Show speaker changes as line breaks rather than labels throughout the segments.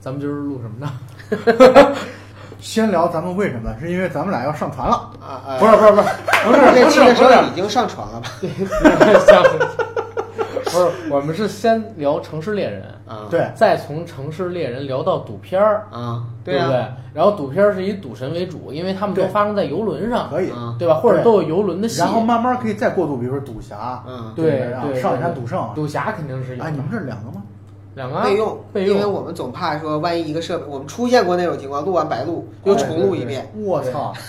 咱们今儿录什么呢？
先聊咱们为什么？是因为咱们俩要上船了。
啊啊！
不是不是不是 不是
这期的时候已经上船了吧？
像 不是，我们是先聊城市猎人，
啊，
对，
再从城市猎人聊到赌片儿，
啊，
对不
啊，
对？然后赌片儿是以赌神为主，因为他们都发生在游轮上，
可以。
啊
对吧？或者都有游轮的戏。
然后慢慢可以再过渡，比如说赌侠，
嗯，
对
然后
对，
上
一
下赌圣。
赌侠肯定是有的。
哎，你们这两个吗？
两个啊
备用，
备用。
因为我们总怕说，万一一个设备，我们出现过那种情况，录完白录又重录一遍，
我操！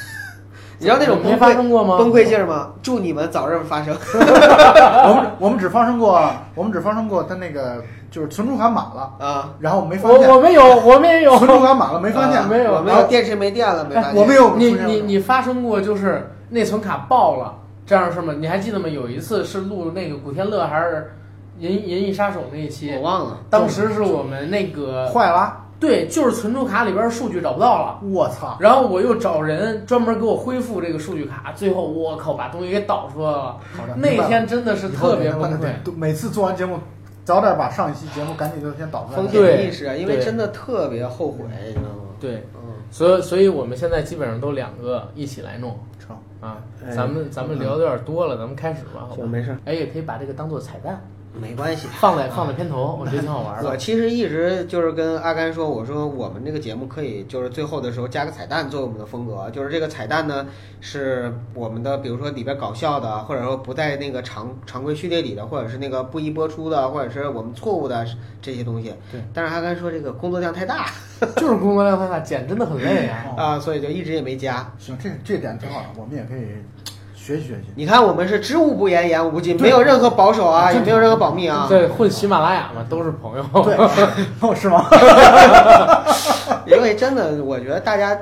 你知道那种
没
崩溃
发生过吗？
崩溃劲儿吗？祝你们早日发生。
我们我们只发生过，我们只发生过他那个就是存储卡满了，
啊，
然后没发
我
现。
我我们有，我们也有。
存储卡满了没发现，
啊
没有
我们有电池没电了，没发现。
我没有
你你你发生过就是内存卡爆了这样的事吗？你还记得吗？有一次是录那个古天乐还是银银翼杀手那一期
我，忘了。
当时是我们那个
坏了，
对，就是存储卡里边的数据找不到了。
我操！
然后我又找人专门给我恢复这个数据卡，最后我靠把东西给导出来了。
好的，
那天真的是特别崩溃。
对每次做完节目，早点把上一期节目赶紧就先导出来。
风
对
险意识啊，因为真的特别后悔，你知道吗？
对，
嗯，
所以所以我们现在基本上都两个一起来弄
成
啊。
哎
咱们咱们聊的有点多了，咱们开始吧，好吧
行，？没事，
哎，也可以把这个当做彩蛋
没关系。
放在放在片头，我觉得挺好玩的。
我其实一直就是跟阿甘说，我说我们这个节目可以就是最后的时候加个彩蛋作为我们的风格，就是这个彩蛋呢是我们的，比如说里边搞笑的，或者说不在那个常常规序列里的，或者是那个不宜播出的，或者是我们错误的这些东西。
对。
但是阿甘说这个工作量太大
就是工作量太大，剪真的很累啊。
哦
啊，所以就一直也没加。
行，这这点挺好的，我们也可以学习学习。
你看我们是知无不言，言无不尽，没有任何保守啊，也没有任何保密啊。
对，混喜马拉雅嘛，都是朋友。
对，哦，是吗？
因为真的，我觉得大家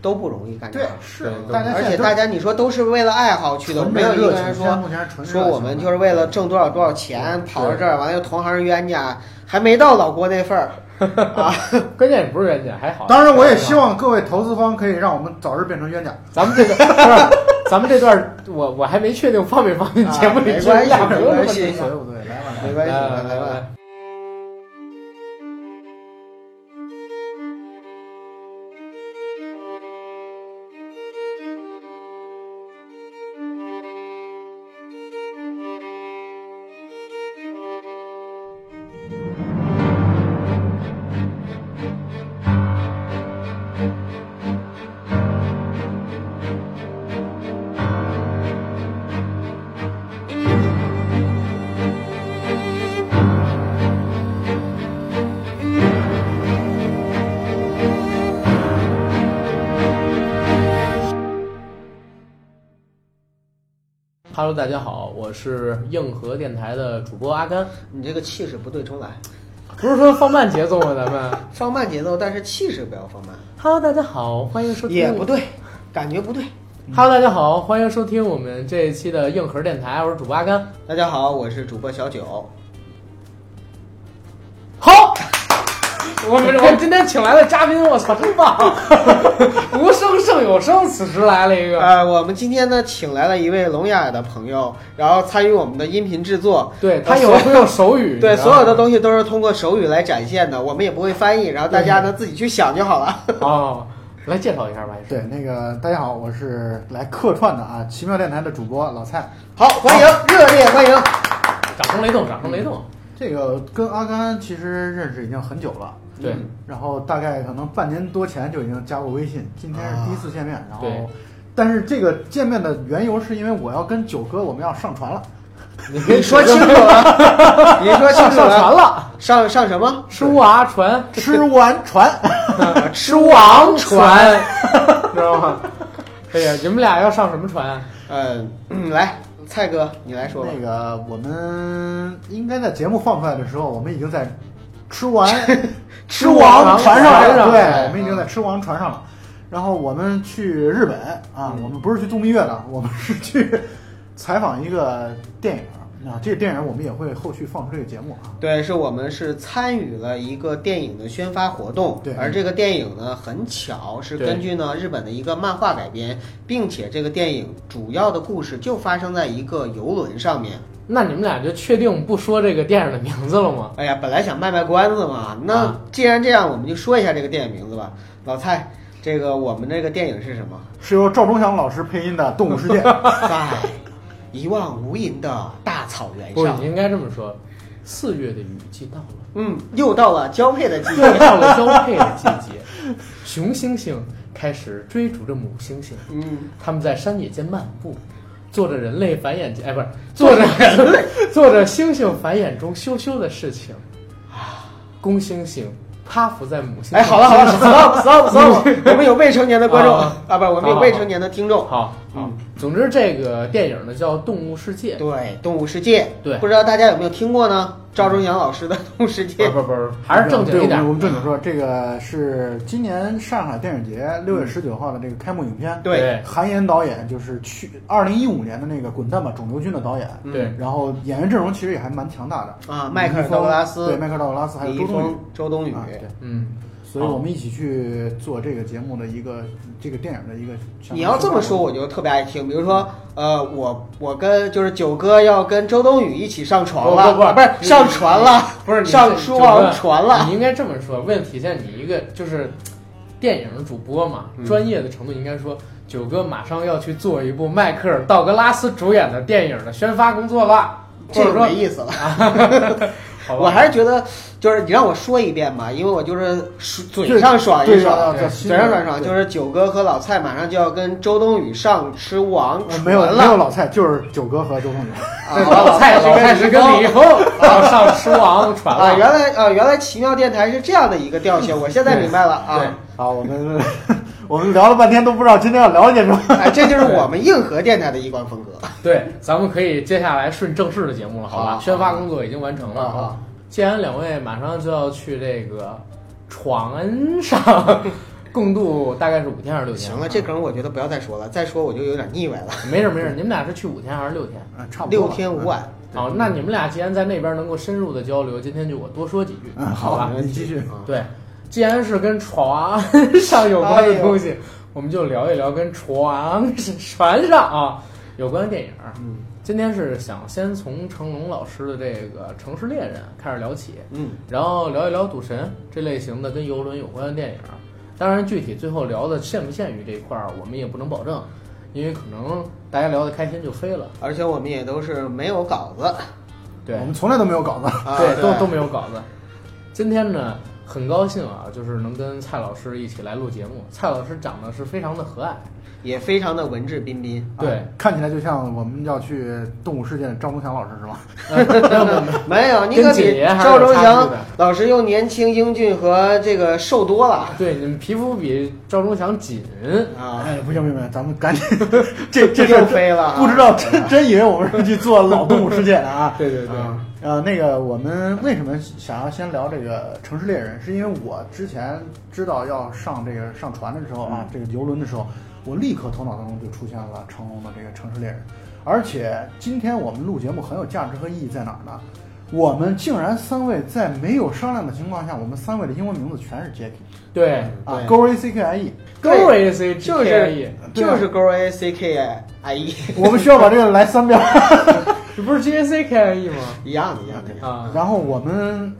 都不容易干这
对
个，。
是，
而
大家而
且大家你说都是为了爱好去的，没有一个人说说我们就是为了挣多少多少钱跑到这儿，完了又同行冤家，还没到老郭那份儿 啊。
关键也不是冤家，还好。
当然，我也希望各位投资方可以让我们早日变成冤家。
咱们这个不是，咱们这段我我还没确定放没放进节目里去，
没关系
俩没有那么
没关系？
来吧，
没关系，
来
来吧。
来，Hello，大家好，我是硬核电台的主播阿甘。
你这个气势不对，重来，
不是说放慢节奏吗？咱们
放慢节奏，但是气势不要放慢
，Hello，大家好，欢迎收听。
也不对，感觉不对。
Hello，大家好，欢迎收听我们这一期的硬核电台，我是主播阿甘。
大家好，我是主播小九。
我们我们今天请来的嘉宾，我操，真棒！无声胜有声，此时来了一个。
呃，我们今天呢，请来了一位聋哑的朋友，然后参与我们的音频制作。
对他有会用手语，
对，所有的东西都是通过手语来展现的，我们也不会翻译，然后大家呢自己去想就好了。
哦，来介绍一下吧。也是
对，那个大家好，我是来客串的啊，奇妙电台的主播老蔡。
好，欢迎，热烈欢迎。
掌声雷动，掌声雷动。
这个跟阿甘其实认识已经很久了，
对
嗯
然后大概可能半年多前就已经加过微信，今天是第一次见面，然后。但是这个见面的缘由是因为我要跟九哥我们要上船了，
你
你说清楚了，你说清楚
上上船
了，
了，
上上什么？
吃娃船，
吃完船，
吃王船，知道吗？哎呀，你们俩要上什么船？
啊，嗯来，蔡哥，你来说吧。
那个我们应该在节目放出来的时候，我们已经在吃完 吃
王
王船上了，对，
嗯
我们已经在吃王船上了。然后我们去日本啊，
嗯。
我们不是去度蜜月的，我们是去采访一个电影啊。这个电影我们也会后续放出这个节目啊。
对，是我们是参与了一个电影的宣发活动，
对
而这个电影呢很巧是根据呢日本的一个漫画改编，并且这个电影主要的故事就发生在一个游轮上面。
那你们俩就确定不说这个电影的名字了吗？
哎呀，本来想卖卖关子嘛，那
啊
既然这样，我们就说一下这个电影名字吧。老蔡，这个我们这个电影是什么？
是由赵忠祥老师配音的《动物世界》。
在一望无垠的大草原上。
你，应该这么说。四月的雨季到了，
嗯，又到了交配的季节。
又，到了交配的季节，雄猩猩开始追逐着母猩猩，
嗯，
他们在山野间漫步，做着人类繁衍，哎，不是做着人类做着猩猩繁衍中羞羞的事情。公猩猩趴伏在母猩猩，
哎，好了好了，stop stop stop，我们有未成年的观众。
啊
啊，不，我们有未成年的听众。
好，好。
嗯，
总之这个电影呢叫《动物世界》，
对，《动物世界》，
对。
不知道大家有没有听过呢？赵忠祥老师的《动物世界》
不不不，还是正经一点。
我们正经说，这个是今年上海电影节六月十九号的这个开幕影片。
对。
韩延导演就是去二零一五年的那个《滚蛋吧，肿瘤君》的导演。
嗯。
对。
然后演员阵容其实也还蛮强大的。
啊迈克尔道格拉斯
对，迈克尔道格拉斯还有周冬雨、
周冬雨，
啊，对，
嗯，
所以我们一起去做这个节目的一个这个电影的一个。
你要这么说，我就特别爱听。比如说，呃，我我跟就是九哥要跟周冬雨一起上床了，
不不不
不是上船了，
不是你
上
这
书王船了
你。应该这么说，为了体现你一个就是电影主播嘛，
嗯
专业的程度，应该说九哥马上要去做一部迈克尔·道格拉斯主演的电影的宣发工作了，
这没意思了，我还是觉得，就是你让我说一遍吧，因为我就是嘴上爽一爽，嘴上爽一爽，就是九哥和老蔡马上就要跟周冬雨上吃王
没有没有。老蔡，就是九哥和周冬雨。
老 蔡老蔡是跟李易
峰
上吃王 船
啊，
了，
原来啊，原来奇妙电台是这样的一个调性，我现在明白了啊。
好，我们 我们聊了半天都不知道今天要聊些什么。
哎，这就是我们硬核电台的一贯风格。
对，咱们可以接下来顺正式的节目了，好吧？
好
宣发工作已经完成了。
啊
既然两位马上就要去这个床上共度大概是五天还是六天？
行了，这梗我觉得不要再说了，再说我就有点腻歪了。
没事没事，你们俩是去五天还是六天？
嗯，差不多
六天五晚，
好，那你们俩既然在那边能够深入的交流，今天就我多说几句，
嗯，
好吧？
你继续。
啊
对，既然是跟床上有关的东西，我们就聊一聊跟床船上啊有关的电影。
嗯
今天是想先从成龙老师的这个《城市猎人》开始聊起，
嗯，
然后聊一聊赌神这类型的跟游轮有关的电影。当然，具体最后聊的限不限于这一块儿，我们也不能保证，因为可能大家聊得开心就飞了。
而且我们也都是没有稿子，
对
我们从来都没有稿子。
啊
对，都都没有稿子。今天呢，很高兴啊，就是能跟蔡老师一起来录节目。蔡老师长得是非常的和蔼，
也非常的文质彬彬。
对
啊，看起来就像我们要去动物世界的张忠祥老师是吧？
呃没有没有没有，
你可比赵忠祥老师又年轻英俊和这个瘦多了
对，你们皮肤比赵忠祥紧。
啊！
哎，不行不行不行，咱们赶紧，这这事
又
儿
飞了啊
不知道真真以为我们是去做老动物世界的啊。
对对对，
啊
呃，那个我们为什么想要先聊这个城市猎人？是因为我之前知道要上这个上船的时候啊，这个游轮的时候，我立刻头脑当中就出现了成龙的这个城市猎人。而且今天我们录节目很有价值和意义在哪儿呢？我们竟然三位在没有商量的情况下，我们三位的英文名字全是 Jackie
对，
啊
对
，Go A C K I E。
勾 A C G
就是
E，
就是勾 A C K I E
我们需要把这个来三遍。
这不是 G A C K I E 吗？
一样的，一样的。
啊，
然后我们，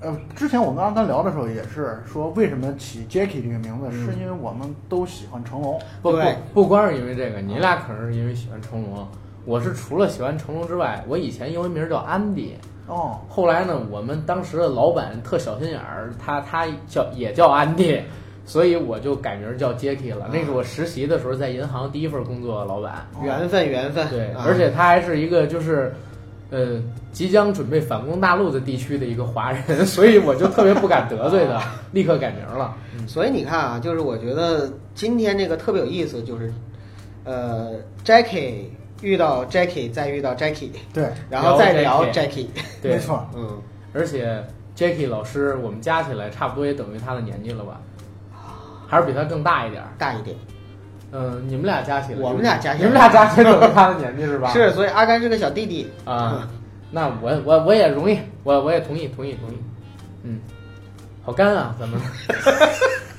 呃，之前我们刚刚聊的时候也是说，为什么起 Jackie 这个名字，是因为我们都喜欢成龙。
不不不光是因为这个，你俩可能是因为喜欢成龙。我是除了喜欢成龙之外，我以前英文名叫安迪。
哦，
后来呢，我们当时的老板特小心眼儿，他他叫也叫安迪，所以我就改名叫 Jacky 了。那是我实习的时候在银行第一份工作的老板。
缘分，缘分。
对，
啊
而且他还是一个就是，呃，即将准备反攻大陆的地区的一个华人，所以我就特别不敢得罪他，立刻改名了。
所以你看啊，就是我觉得今天这个特别有意思，就是，呃，Jackie 遇到 Jackie，再遇到 Jackie，
对，
然后再聊
聊
Jackie。
对
没，错。
嗯，
而且 Jacky 老师，我们加起来差不多也等于他的年纪了吧？还是比他更大一点儿。
大一点。
嗯，你们俩加起来，
我们俩加起来
你们俩加起来等于他的年纪是吧？
是，所以阿甘是个小弟弟。
啊，那我我我也容易，我我也同意同意同意。嗯，好干啊，咱们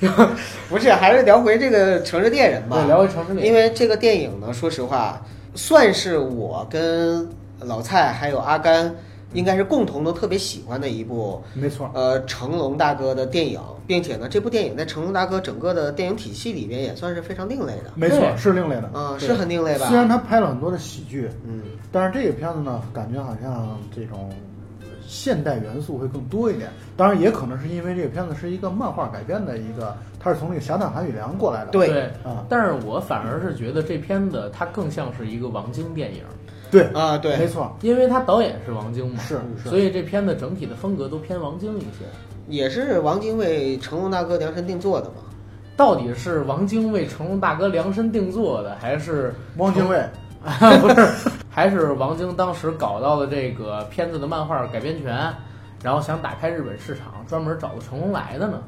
不是，还是聊回这个《城市猎人》吧。
对聊回城市猎人
因为这个电影呢，说实话，算是我跟老蔡还有阿甘，应该是共同都特别喜欢的一部
没错，
呃成龙大哥的电影，并且呢，这部电影在成龙大哥整个的电影体系里边也算是非常另类的，
没错，
对
是另类的。
啊、
对
是很另类吧？
虽然他拍了很多的喜剧，
嗯，
但是这个片子呢，感觉好像这种现代元素会更多一点。当然，也可能是因为这个片子是一个漫画改编的一个，它是从那个《侠胆韩语良》过来的。
对
对
啊，
但是我反而是觉得这片子它更像是一个王晶电影，
对，
啊，对没，
错，
因为他导演是王晶嘛，
是是
所以这片子整体的风格都偏王晶一些。
也是王晶为成龙大哥量身定做的嘛。
到底是王晶为成龙大哥量身定做的，还是
汪精卫，
不是，还是王晶当时搞到了这个片子的漫画改编权，然后想打开日本市场，专门找的成龙来的呢？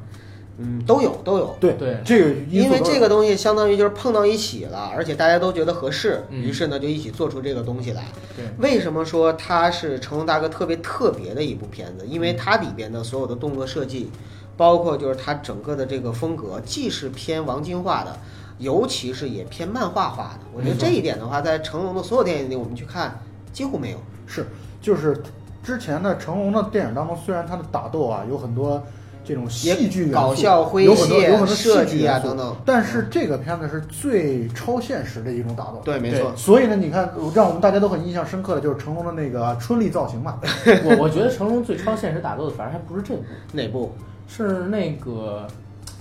嗯，都有都有。
对
对
这个因
为这个东西相当于就是碰到一起了，而且大家都觉得合适，
嗯
于是呢就一起做出这个东西来。
对，
为什么说它是成龙大哥特别特别的一部片子？因为它里边的所有的动作设计，包括就是它整个的这个风格，既是偏王晶化的，尤其是也偏漫画化的。我觉得这一点的话，在成龙的所有电影里，我们去看几乎没有。
是就是之前的成龙的电影当中，虽然他的打斗啊有很多这种戏剧元素
搞笑诙
有很多
谐
有很多戏
设计
剧元素
啊等等
但是这个片子是最超现实的一种打斗。
对，没错。
所以呢，你看，让我们大家都很印象深刻的就是成龙的那个春丽造型嘛。
我我觉得成龙最超现实打斗的，反而还不是这部，
哪部？
是那个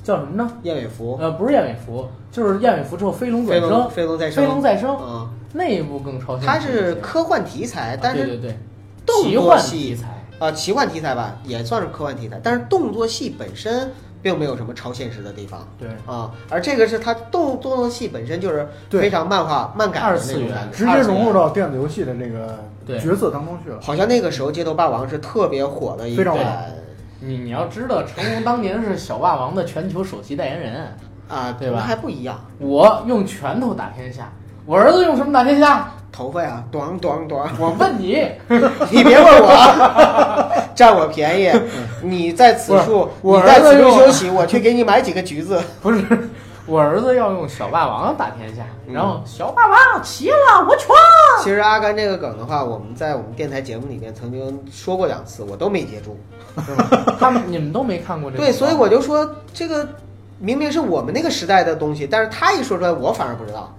叫什么呢？
燕尾服。
呃，不是燕尾服，就是燕尾服之后飞龙转生，
飞龙再生。
飞龙再生
嗯，
那一部更超现实。
它是科幻题材，但是
啊对对对，
动
奇幻
作
题材。
啊，奇幻题材吧，也算是科幻题材，但是动作戏本身并没有什么超现实的地方
对，
啊。而这个是它动动作戏本身就是非常漫画漫改的那
二次元
种感觉，
直接融入到电子游戏的那个角色当中去了。
好像那个时候《街头霸王》是特别火的一
非常
你你要知道，成龙当年是小霸王的全球首席代言人，
啊，
对吧
还不一样，
我用拳头打天下，我儿子用什么打天下？
头发呀，短短短，
我问你，
你别问我，占我便宜。你在此处，
我
你在此处休息，我去给你买几个橘子。
不是，我儿子要用小霸王打天下，
嗯
然后小霸王齐了，我闯。
其实阿甘这个梗的话，我们在我们电台节目里面曾经说过两次，我都没接住。
他们你们都没看过这个？
对，所以我就说这个明明是我们那个时代的东西，但是他一说出来，我反而不知道。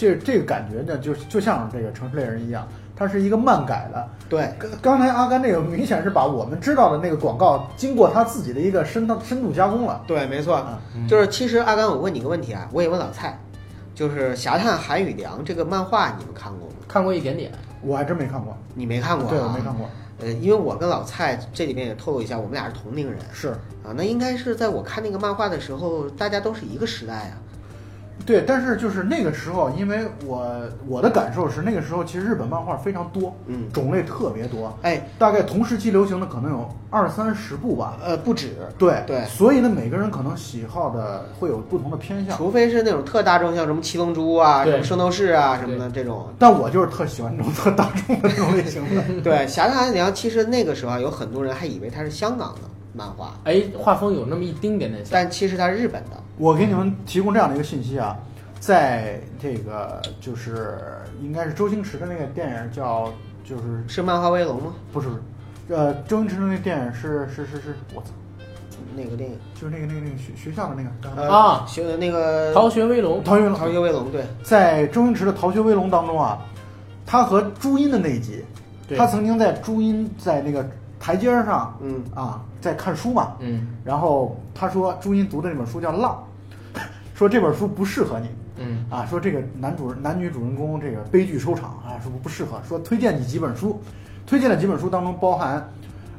这这个感觉呢，就就像这个《城市猎人》一样，它是一个漫改的。
对，
刚刚才阿甘那个明显是把我们知道的那个广告，经过他自己的一个深深度加工了。
对，没错，
啊，
就是其实阿甘，我问你个问题啊，我也问老蔡，就是《侠探韩语良》这个漫画，你们看过吗？
看过一点点。
我还真没看过，
你没看过、啊？
对我没看过。
呃，因为我跟老蔡这里面也透露一下，我们俩是同龄人
是
啊，那应该是在我看那个漫画的时候，大家都是一个时代啊。
对，但是就是那个时候，因为我我的感受是，那个时候其实日本漫画非常多，
嗯，
种类特别多，
哎，
大概同时期流行的可能有二三十部吧。
呃，不止，
对
对
所以呢，每个人可能喜好的会有不同的偏向。
除非是那种特大众，像什么七龙珠啊、什么圣斗士啊什么的这种。
但我就是特喜欢这种特大众的这种类型的。
对，《侠探韩语良》其实那个时候啊有很多人还以为它是香港的漫画，
哎，画风有那么一丁点点像。
但其实它是日本的。
我给你们提供这样的一个信息啊，在这个就是应该是周星驰的那个电影叫就是
是漫画威龙吗？
不是，呃，周星驰的那个电影是是是是，我操，
那个电影？
就是那个那个那个学学校的那个
呃
啊
学那个
逃学威龙，
逃学
威
龙，
学威龙，对，
在周星驰的《逃学威龙》当中啊，他和朱茵的那一集，
对。
他曾经在朱茵在那个台阶上
嗯，
啊在看书嘛，
嗯。
然后他说朱茵读的那本书叫《浪》，说这本书不适合你。
嗯。
啊，说这个男主男女主人公这个悲剧收场啊，说不适合，说推荐你几本书，推荐的几本书当中包含，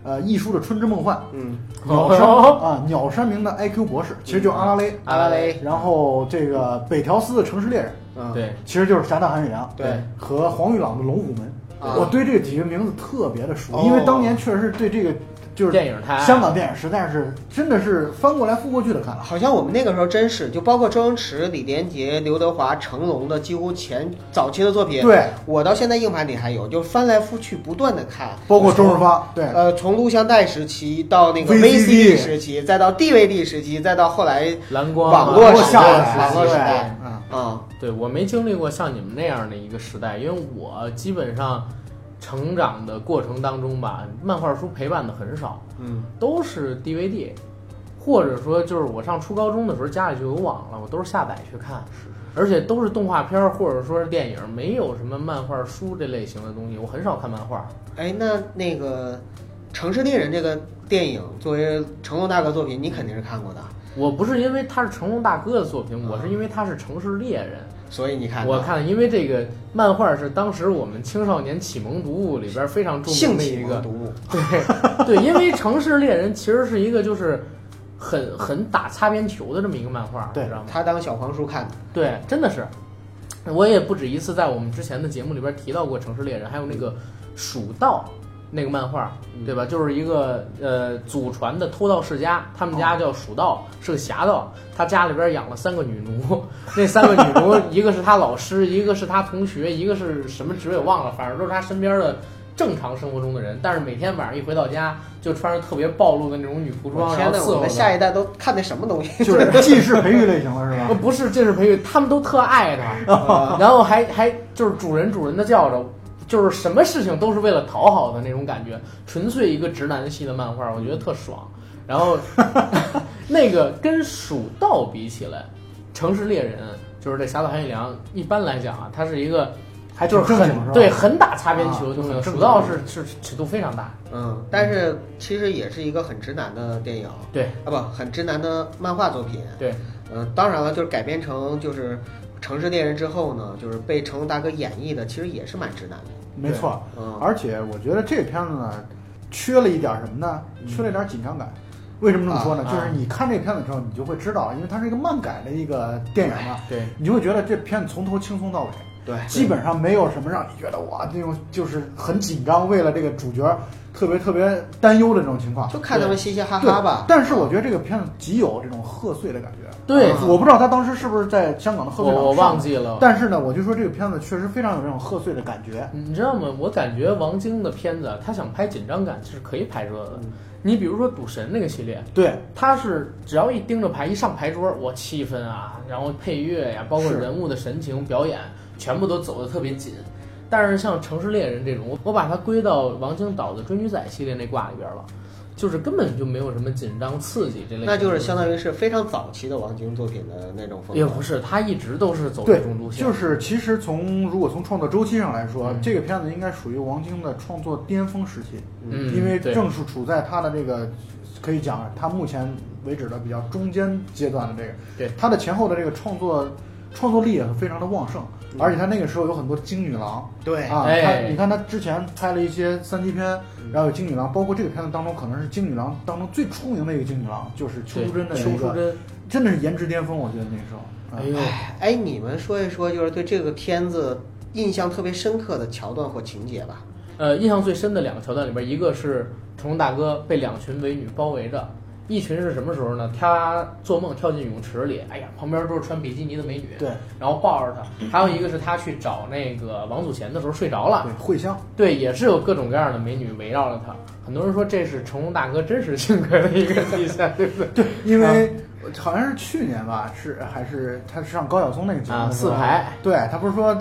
呃，一书的《春之梦幻》，
嗯，
鸟山
哦。
啊鸟山明的《IQ 博士》，其实就阿拉蕾，
阿拉蕾，
然后这个北条司的《城市猎人
嗯，，
对，
其实就是《侠盗韩语良》，
对，
和黄玉朗的《龙虎门》
啊。
我对这几个名字特别的熟，
哦。
因为当年确实是对这个就是
电影它
香港电影实在是真的是翻过来覆过去的看了。
好像我们那个时候真是，就包括周星驰、李连杰、刘德华、成龙的几乎前早期的作品，
对，
我到现在硬盘里还有，就翻来覆去不断的看，
包括周润发，对，
呃，从录像带时期到那个
VCD
时期，再到 DVD 时期，再到后来
蓝光
网
啊
络时代，网络时代，
嗯，
啊，
对我没经历过像你们那样的一个时代，因为我基本上成长的过程当中吧，漫画书陪伴的很少，
嗯，
都是 DVD，或者说就是我上初高中的时候家里就有网了，我都是下载去看，而且都是动画片儿或者说是电影，没有什么漫画书这类型的东西，我很少看漫画。
哎，那那个《城市猎人》这个电影作为成龙大哥作品，你肯定是看过的，
我不是因为他是成龙大哥的作品，我是因为他是城市猎人。
所以你看
我看，因为这个漫画是当时我们青少年启蒙读物里边非常著名的一个，
读物，
对对，因为城市猎人其实是一个就是很很打擦边球的这么一个漫画，
对
知道吗？
他当小黄书看的。
对，真的是，我也不止一次在我们之前的节目里边提到过城市猎人，还有那个蜀道那个漫画，对吧？就是一个呃祖传的偷盗世家，他们家叫蜀道，是个侠盗，他家里边养了三个女奴，那三个女奴一个是他老师，一个是他同学，一个是什么职位我忘了，反正都是他身边的。正常生活中的人，但是每天晚上一回到家，就穿着特别暴露的那种女仆装，然
天呐，
后伺候
下一代都看那什么东西？
就是 记事培育类型了，是吧？
呃不是，这是培育，他们都特爱他，然后还还就是主人主人的叫着，就是什么事情都是为了讨好的那种感觉，纯粹一个直男系的漫画，我觉得特爽。然后 那个跟蜀道比起来，城市猎人就是这侠盗韩一良，一般来讲啊，它是一个
还
就是很？对很打擦边球的东西，
啊很正经
蜀道是是尺度非常大，
嗯，但是其实也是一个很直男的电影，
对
啊不，很直男的漫画作品。
对，
嗯，当然了，就是改编成就是《城市猎人》之后呢，就是被成龙大哥演绎的，其实也是蛮直男的。
没错。
嗯，
而且我觉得这个片子呢，缺了一点什么呢？缺了一点紧张感。为什么这么说呢？
啊
就是你看这片子的时候，你就会知道，因为它是一个漫改的一个电影嘛，
对
你就会觉得这片子从头轻松到尾，
对，
基本上没有什么让你觉得哇那种就是很紧张，为了这个主角特别特别担忧的这种情况。
就看他们嘻嘻哈哈吧。
但是我觉得这个片子极有这种贺岁的感觉。
对
嗯
我不知道他当时是不是在香港的贺岁档
我我忘记了。
但是呢，我就说这个片子确实非常有这种贺岁的感觉。
你知道吗？我感觉王晶的片子，他想拍紧张感是可以拍出来的。你比如说《赌神》那个系列，
对，
他是只要一盯着牌，一上牌桌，我气氛啊，然后配乐呀、包括人物的神情、表演，全部都走的特别紧。但是像《城市猎人》这种，我我把它归到王晶导的《追女仔》系列那挂里边了，就是根本就没有什么紧张刺激这类。
那就是相当于是非常早期的王晶作品的那种风格。
也不是，他一直都是走
对
这种路线。
就是其实从如果从创作周期上来说，
嗯
这个片子应该属于王晶的创作巅峰时期，
嗯，
因为正是处在他的这个可以讲他目前为止的比较中间阶段的这个，
对
他的前后的这个创作创作力也是非常的旺盛，而且他那个时候有很多金女郎。
对。
啊，
哎。
他你看他之前拍了一些三级片，然后有金女郎，包括这个片子当中可能是金女郎当中最出名的一个金女郎，就是邱淑贞的
邱淑，贞，
真。的是颜值巅峰，我觉得那个时候。啊。
哎呦，
哎，你们说一说，就是对这个片子印象特别深刻的桥段或情节吧。
呃，印象最深的两个桥段里边，一个是成龙大哥被两群美女包围着，一群是什么时候呢？他做梦跳进泳池里，哎呀，旁边都是穿比基尼的美女，
对
然后抱着他；还有一个是他去找那个王祖贤的时候睡着了，
对，慧香。
对，也是有各种各样的美女围绕着他。很多人说这是成龙大哥真实性格的一个体现，对不对？
对，因为好像是去年吧，是还是他上高晓松那个节目
四排，
对他不是说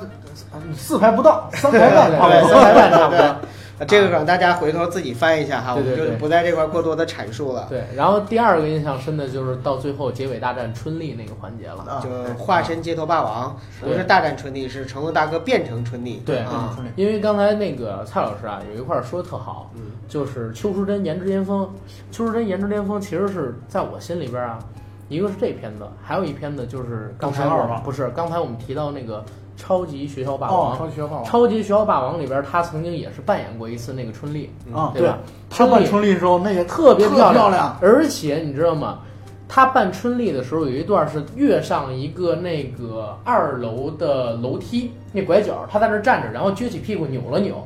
嗯四排不到，三排半，
对，
多
三排半差不多。
啊这个梗大家回头自己翻一下哈，我们就不在这块过多的阐述了。
对，然后第二个印象深的就是到最后结尾大战春丽那个环节了。
啊
就化身街头霸王，
是
不是大战春丽，是成龙大哥变成春丽。
对
啊，
因为刚才那个蔡老师啊，有一块儿说的特好，
嗯
就是邱淑贞颜值巅峰。邱淑贞颜值巅峰其实是在我心里边啊，一个是这片子，还有一片子就是刚才不是刚才我们提到那个超级学校霸
哦，
王。
超级学霸王
超级学校霸王里边，他曾经也是扮演过一次那个春丽，
啊，
对吧？
他扮春丽的时候，那个
特别
漂
亮，
亮，
而且你知道吗？他扮春丽的时候，有一段是跃上一个那个二楼的楼梯那拐角，他在那儿站着，然后撅起屁股扭了扭。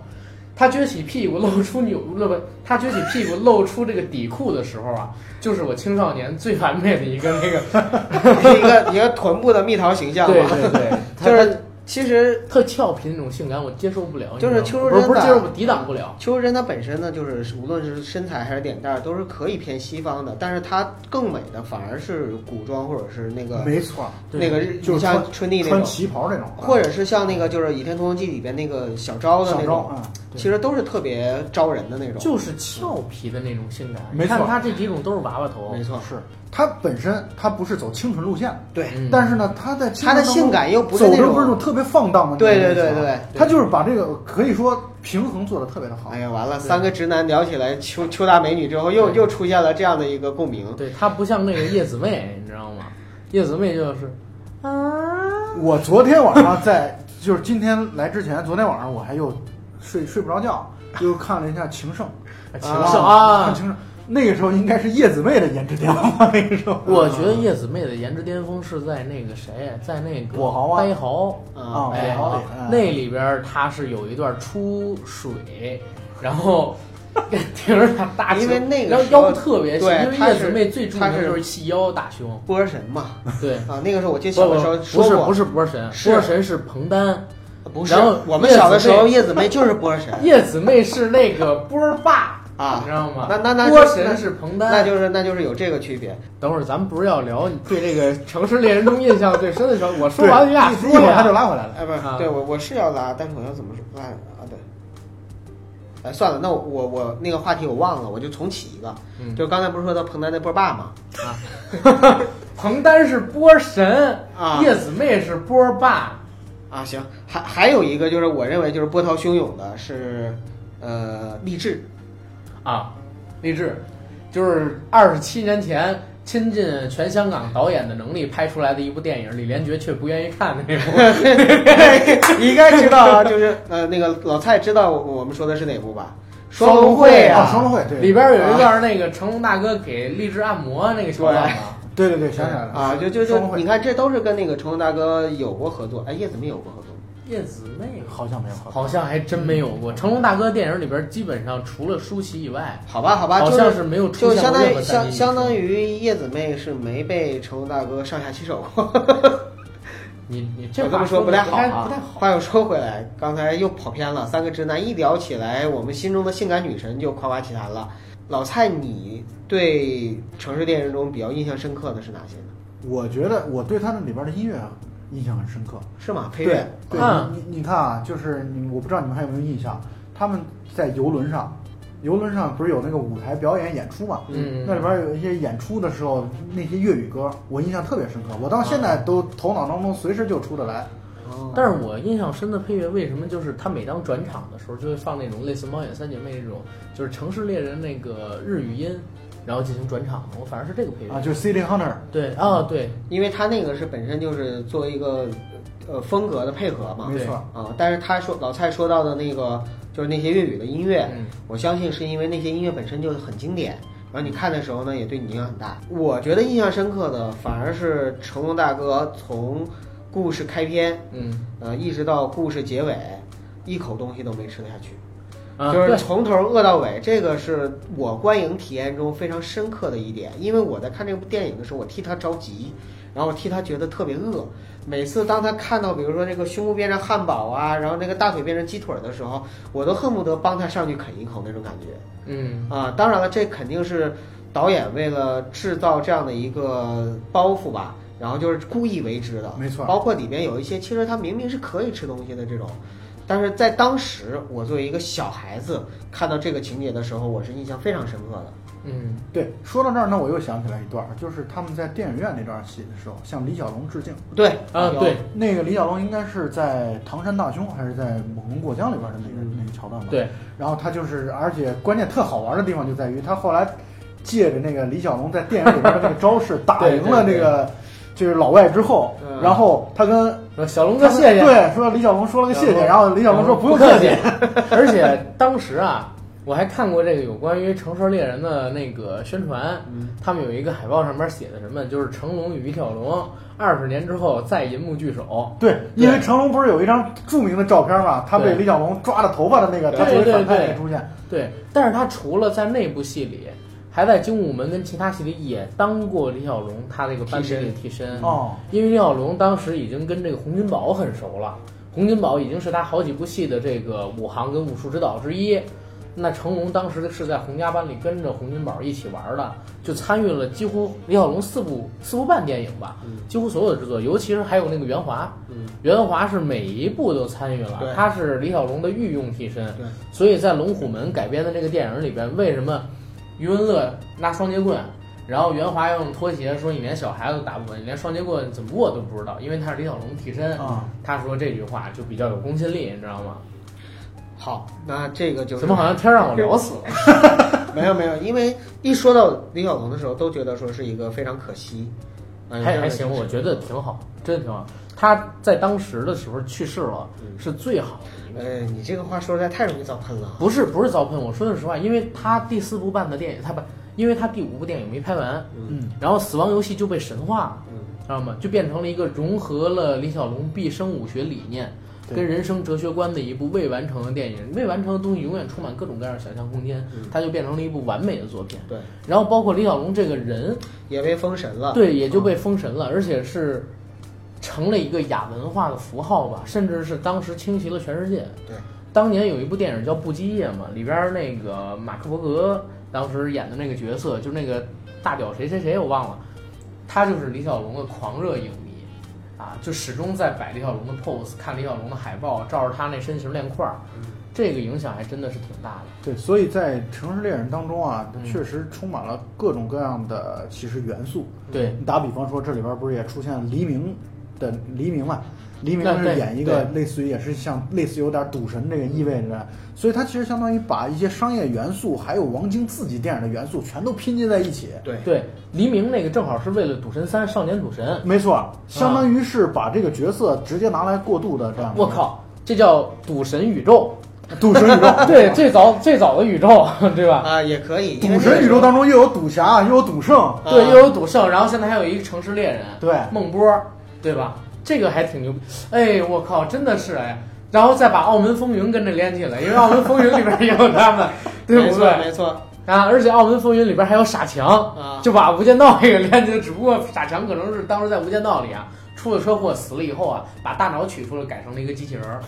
他撅起屁股露出扭了不？他撅起屁股露出这个底裤的时候啊，就是我青少年最完美的一个那个
一个一个臀部的蜜桃形象
对
嘛。
对对，
就是其实
特俏皮那种性感，我接受不了。
就是邱淑贞的
不是不是接受不抵挡不了。
邱淑贞她本身呢，就是无论是身材还是脸蛋儿，都是可以偏西方的，但是她更美的反而是古装或者是那个
没错，
那个日你像
就是穿穿
春丽那种穿，
旗袍那种，
或者是像那个就是《倚天屠龙记》里边那个小昭的那种，其实都是特别招人的那种。
就是俏皮的那种性感，
没
看他这几种都是娃娃头，
没错，
是它本身它不是走清纯路线，
对，
嗯
但是呢，它在
她的性感又不是那
走的不是那种
种。
特别放荡的那种
对对对对
他就是把这个可以说平衡做的特别的好。
哎。呀，完了，三个直男聊起来邱邱大美女之后，又又出现了这样的一个共鸣。
对他不像那个叶子妹，你知道吗？叶子妹就是啊，
我昨天晚上在，就是今天来之前，昨天晚上我还又睡睡不着觉，又看了一下 《情圣》，
情
啊
圣啊。
看《情圣》，那个时候应该是叶子妹的颜值巅峰吧，那个时候。
我觉得叶子妹的颜值巅峰是在那个谁，在那个
跛豪啊
呆豪
跛豪
那里边他是有一段出水，然后 挺着他大胸，
因为那个时候
腰特别细，因为叶子妹最著名的就是细腰大胸，
波儿神嘛，
对。
啊，那个时候我记得
不不
小的时候
不
说过，
是不是波儿神，波儿神是彭丹，
不是
然后
我们小的时候
叶
叶子妹就是波儿神
叶子妹是那个波儿爸
啊
你知道吗？
那那那
波神是彭丹，
那就是那就是有这个区别。
等会儿咱们不是要聊你对这个《城市猎人》中印象最深的时候，我说
对
完你俩说
一一会儿他就。拉回来了。
哎，不是
啊，
对我我是要拉，但是我要怎么说拉啊？对，哎，算了，那我我我那个话题我忘了，我就重启一个，
嗯
就刚才不是说到彭丹那波儿爸吗？
彭丹是波神
啊
叶子妹是波霸。
啊，行，还还有一个就是我认为就是波涛汹涌的是，呃，励志，
啊，励志，就是二十七年前倾尽全香港导演的能力拍出来的一部电影，李连杰却不愿意看的那部。
你 应该知道啊，就是呃那个老蔡知道我们说的是哪部吧？双龙会
啊，
啊，
双龙会，对
里边有一段那个成龙大哥给励志按摩那个桥段嘛，
对对对，想起来了
啊，就就就你看，这都是跟那个成龙大哥有过合作。哎，叶子没有过合？
叶子妹
好像没有，
好像还真没有过。成龙大哥电影里边基本上除了舒淇以外，
好吧，好吧，
好
就是
没有
就
出现过任
相当于相相当于叶子妹是没被成龙大哥上下其手 过。
你你这
我这么
说不
太好啊
不太。好。
话又说回来，刚才又跑偏了。三个直男一聊起来，我们心中的性感女神就夸夸其谈了。老蔡，你对《城市电影》中比较印象深刻的是哪些呢？
我觉得我对他那里边的音乐印象很深刻。
是吗？配
对
乐
对，
啊
你你你看啊，就是你，我不知道你们还有没有印象，他们在游轮上，游轮上不是有那个舞台表演演出嘛？
嗯，
那里边有一些演出的时候，那些粤语歌，我印象特别深刻，我到现在都头脑当中随时就出得来。
哦
但是我印象深的配乐，为什么就是他每当转场的时候，就会放那种类似《猫眼三姐妹》这种，就是《城市猎人》那个日语音，然后进行转场的。我反而是这个配乐
啊，就是 City Hunter，
对啊，对，
因为他那个是本身就是作为一个呃风格的配合嘛，
没错，
啊，但是他说老蔡说到的那个就是那些粤语的音乐，
嗯
我相信是因为那些音乐本身就很经典，然后你看的时候呢也对你影响很大。我觉得印象深刻的反而是成龙大哥从故事开篇，
嗯
呃，一直到故事结尾，一口东西都没吃得下去。
啊，
就是从头饿到尾，这个是我观影体验中非常深刻的一点。因为我在看这部电影的时候，我替他着急，然后我替他觉得特别饿。每次当他看到，比如说这个胸部变成汉堡啊，然后那个大腿变成鸡腿的时候，我都恨不得帮他上去啃一口那种感觉
嗯
啊。当然了，这肯定是导演为了制造这样的一个包袱吧，然后就是故意为之的。
没错
包括里边有一些，其实他明明是可以吃东西的这种。但是在当时，我作为一个小孩子看到这个情节的时候，我是印象非常深刻的。
嗯
对，说到这儿，那我又想起来一段，就是他们在电影院那段戏的时候，向李小龙致敬。
对
啊对
那个李小龙应该是在《唐山大兄》还是在《猛龙过江》里边的那个、那个桥段吧？。
对，
然后他就是，而且关键特好玩的地方就在于，他后来借着那个李小龙在电影里边的那个招式 打赢了那个就是老外之后，
嗯
然后他跟
说小龙哥谢谢，
对，说李小龙说了个谢谢，然后李小龙说不用
客
客气。。
而且当时啊，我还看过这个有关于《城市猎人》的那个宣传，
嗯
他们有一个海报上面写的什么，就是成龙与李小龙二十年之后再银幕聚首。
对，因为成龙不是有一张著名的照片嘛，他被李小龙抓着头发的那个，他作为反派也出现。
对，但是他除了在那部戏里，还在《精武门》跟其他戏里也当过李小龙他那个班底里的替身。
哦，
因为李小龙当时已经跟这个洪金宝很熟了，洪金宝已经是他好几部戏的这个武行跟武术指导之一。那成龙当时是在洪家班里跟着洪金宝一起玩的，就参与了几乎李小龙四部四部半电影吧，几乎所有的制作，尤其是还有那个袁华，
嗯
袁华是每一部都参与了，他是李小龙的御用替身，所以在《龙虎门》改编的这个电影里边，为什么余文乐拿双截棍，然后袁华要用拖鞋说你连小孩子都打不稳，你连双截棍怎么握都不知道，因为他是李小龙替身，
啊，
他说这句话就比较有公信力，你知道吗？
好，那这个就是
怎么好像天让我聊死了？
没有没有，因为一说到李小龙的时候，都觉得说是一个非常可惜。嗯
还还行，我觉得挺好，真的挺好。他在当时的时候去世了，是最好。
呃，你这个话说出来太容易遭喷了。
不是不是遭喷，我说的是实话，因为他第四部办的电影，他不，因为他第五部电影没拍完，
嗯，
然后《死亡游戏》就被神化了，
嗯
知道吗？就变成了一个融合了李小龙毕生武学理念跟人生哲学观的一部未完成的电影。未完成的东西永远充满各种各样的想象空间，
嗯
它就变成了一部完美的作品。
对，
然后包括李小龙这个人，
也被封神了。
对，也就被封神了，而且是成了一个亚文化的符号吧，甚至是当时侵袭了全世界。
对，
当年有一部电影叫《不羁夜》嘛，里边那个马克伯格当时演的那个角色，就是那个大屌谁谁谁我忘了，他就是李小龙的狂热影迷啊，就始终在摆李小龙的 pose，看李小龙的海报，照着他那身形练块儿，这个影响还真的是挺大的。
对，所以在《城市猎人》当中啊，确实充满了各种各样的其实元素。
对，
你打比方说，这里边不是也出现了黎明的黎明嘛？黎明是演一个类似于也是像类似有点赌神这个意味着，所以它其实相当于把一些商业元素还有王晶自己电影的元素全都拼接在一起。
对
对，黎明那个正好是为了《赌神三：少年赌神》。
没错，相当于是把这个角色直接拿来过渡的这样。
我！靠，这叫赌神宇宙，
赌神宇宙，
对，最早最早的宇宙，对吧？
啊，也可以。
赌神宇宙当中又有赌侠，又有赌圣，
啊
对，又有赌圣，然后现在还有一个城市猎人，
对
孟波，对吧？这个还挺牛逼，哎，我靠，真的是哎，然后再把《澳门风云》跟着连起来，因为《澳门风云》里边也有他们，对不对？
没错
啊，而且《澳门风云》里边还有傻强，
啊，
就把《无间道》也给连起来，只不过傻强可能是当时在《无间道》里啊出了车祸死了以后啊，把大脑取出来改成了一个机器人儿，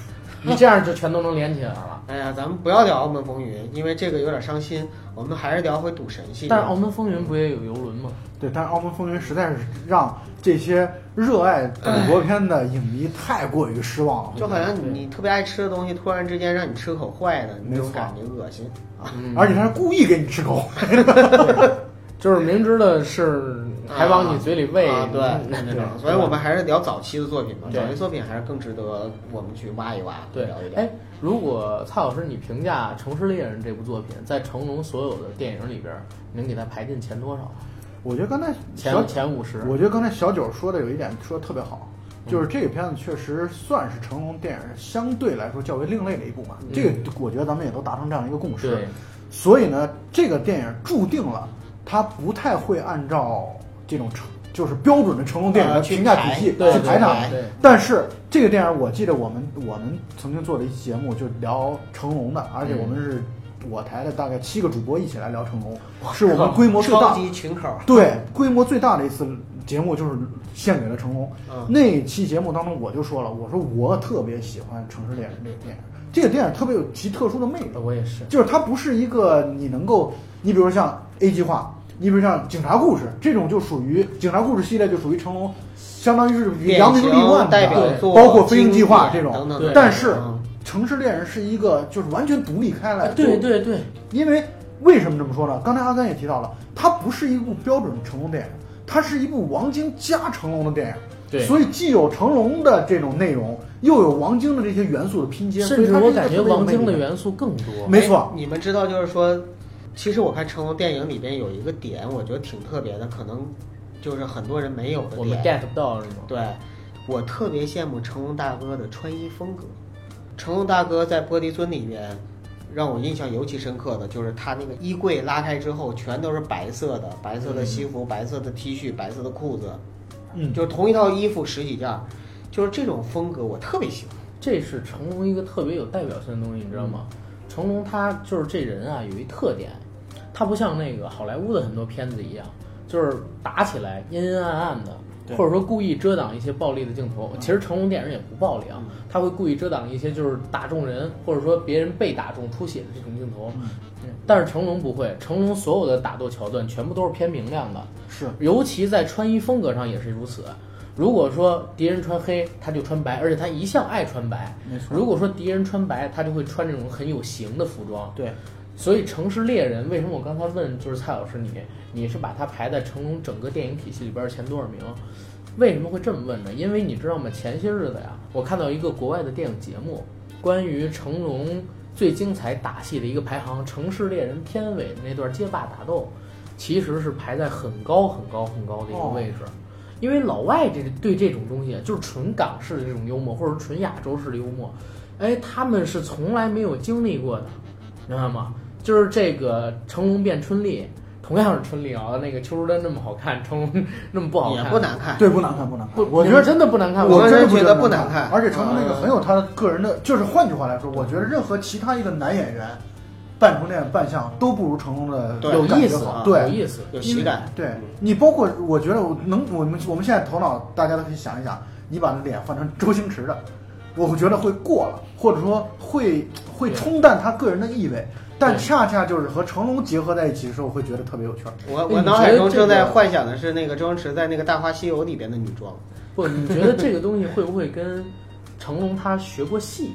你这样就全都能连起来了。
哎呀，咱们不要聊《澳门风云》，因为这个有点伤心。我们还是聊回赌神系。
但是《澳门风云》不也有游轮吗？
对，但是《澳门风云》实在是让这些热爱赌博片的影迷太过于失望了。
就好像你你特别爱吃的东西，突然之间让你吃口坏的，你这种感觉恶心。
啊
而且他是故意给你吃口坏的。
就是明知道是还往你嘴里喂，
啊，对
嗯
对对
对
所以我们还是聊早期的作品吧。早期作品还是更值得我们去挖一挖，
对
聊一，聊。
哎，如果蔡老师你评价《城市猎人》这部作品，在成龙所有的电影里边，能给他排进前多少？
我觉得刚才
前前五十？
我觉得刚才小九说的有一点说的特别好，
嗯
就是这个片子确实算是成龙电影相对来说较为另类的一部嘛。
嗯
这个我觉得咱们也都达成这样一个共识。
对，
所以呢，这个电影注定了它不太会按照这种成就是标准的成龙电影的评价体系去排它。
对，
但是这个电影，我记得我们我们曾经做了一期节目，就聊成龙的，而且我们是我台的大概七个主播一起来聊成龙，是我们规模最
超
大
级群口。
对规模最大的一次节目，就是献给了成龙。
嗯
那期节目当中，我就说了，我说我特别喜欢《城市猎人》这个电影，这个电影特别有其特殊的魅力。
我也是。
就是它不是一个你能够，你比如像 A 计划，你比如像警察故事这种，就属于警察故事系列，就属于成龙，相当于是扬名立万的，
代表作，
包括飞鹰计划这种
等等。
但是
嗯
城市猎人是一个就是完全独立开来
对对对，
因为为什么这么说呢？刚才阿甘也提到了，它不是一部标准的成龙电影，它是一部王晶加成龙的电影。
对
所以既有成龙的这种内容，又有王晶的这些元素的拼接，
甚至我感觉王晶的，元素更多。
没错
哎你们知道，就是说，其实我看成龙电影里边有一个点，我觉得挺特别的，可能就是很多人没有的
我们
点。
get 不到是吗？
对，我特别羡慕成龙大哥的穿衣风格。成龙大哥在《玻璃樽》里面，让我印象尤其深刻的就是他那个衣柜拉开之后，全都是白色的，白色的西服、白色的 T 恤、白色的裤子，
嗯，
就是同一套衣服十几件儿，就是这种风格我特别喜欢。
这是成龙一个特别有代表性的东西，你知道吗？成龙他就是这人啊，有一特点，他不像那个好莱坞的很多片子一样，就是打起来阴阴暗暗的，或者说故意遮挡一些暴力的镜头。其实成龙电影也不暴力啊，他会故意遮挡一些就是打中人或者说别人被打中出血的这种镜头。
嗯
但是成龙不会，成龙所有的打斗桥段全部都是偏明亮的，
是
尤其在穿衣风格上也是如此。如果说敌人穿黑，他就穿白，而且他一向爱穿白。
没错。
如果说敌人穿白，他就会穿这种很有型的服装。
对，
所以《城市猎人》为什么我刚才问就是蔡老师你你是把它排在成龙整个电影体系里边前多少名？为什么会这么问呢？因为你知道吗？前些日子呀，我看到一个国外的电影节目，关于成龙最精彩打戏的一个排行，《城市猎人》片尾的那段街霸打斗，其实是排在很高很高很高的一个位置。因为老外这对这种东西就是纯港式的这种幽默，或者纯亚洲式的幽默，哎，他们是从来没有经历过的，明白吗？就是这个成龙变春丽，同样是春丽啊，那个邱淑贞那么好看，成龙那么不好
也
看，
不难看。
对，不难看，不难看。
不，
我觉得
真的不难看？
我
真的觉
得不
难
难看
而且成龙那个
嗯
很有他个人的，就是换句话来说，我觉得任何其他一个男演员扮成那样扮相都不如成龙的
对
有意思
好。
啊
有，意思。
有喜感。
对你包括我觉得我能，我们我们现在头脑大家都可以想一想，你把脸换成周星驰的，我觉得会过了，或者说会会冲淡他个人的意味。但恰恰就是和成龙结合在一起的时候，会觉得特别有趣儿。
我我脑海中正在幻想的是那个周星驰在那个《大话西游》里边的女装。
不，你觉得这个东西会不会跟成龙他学过戏，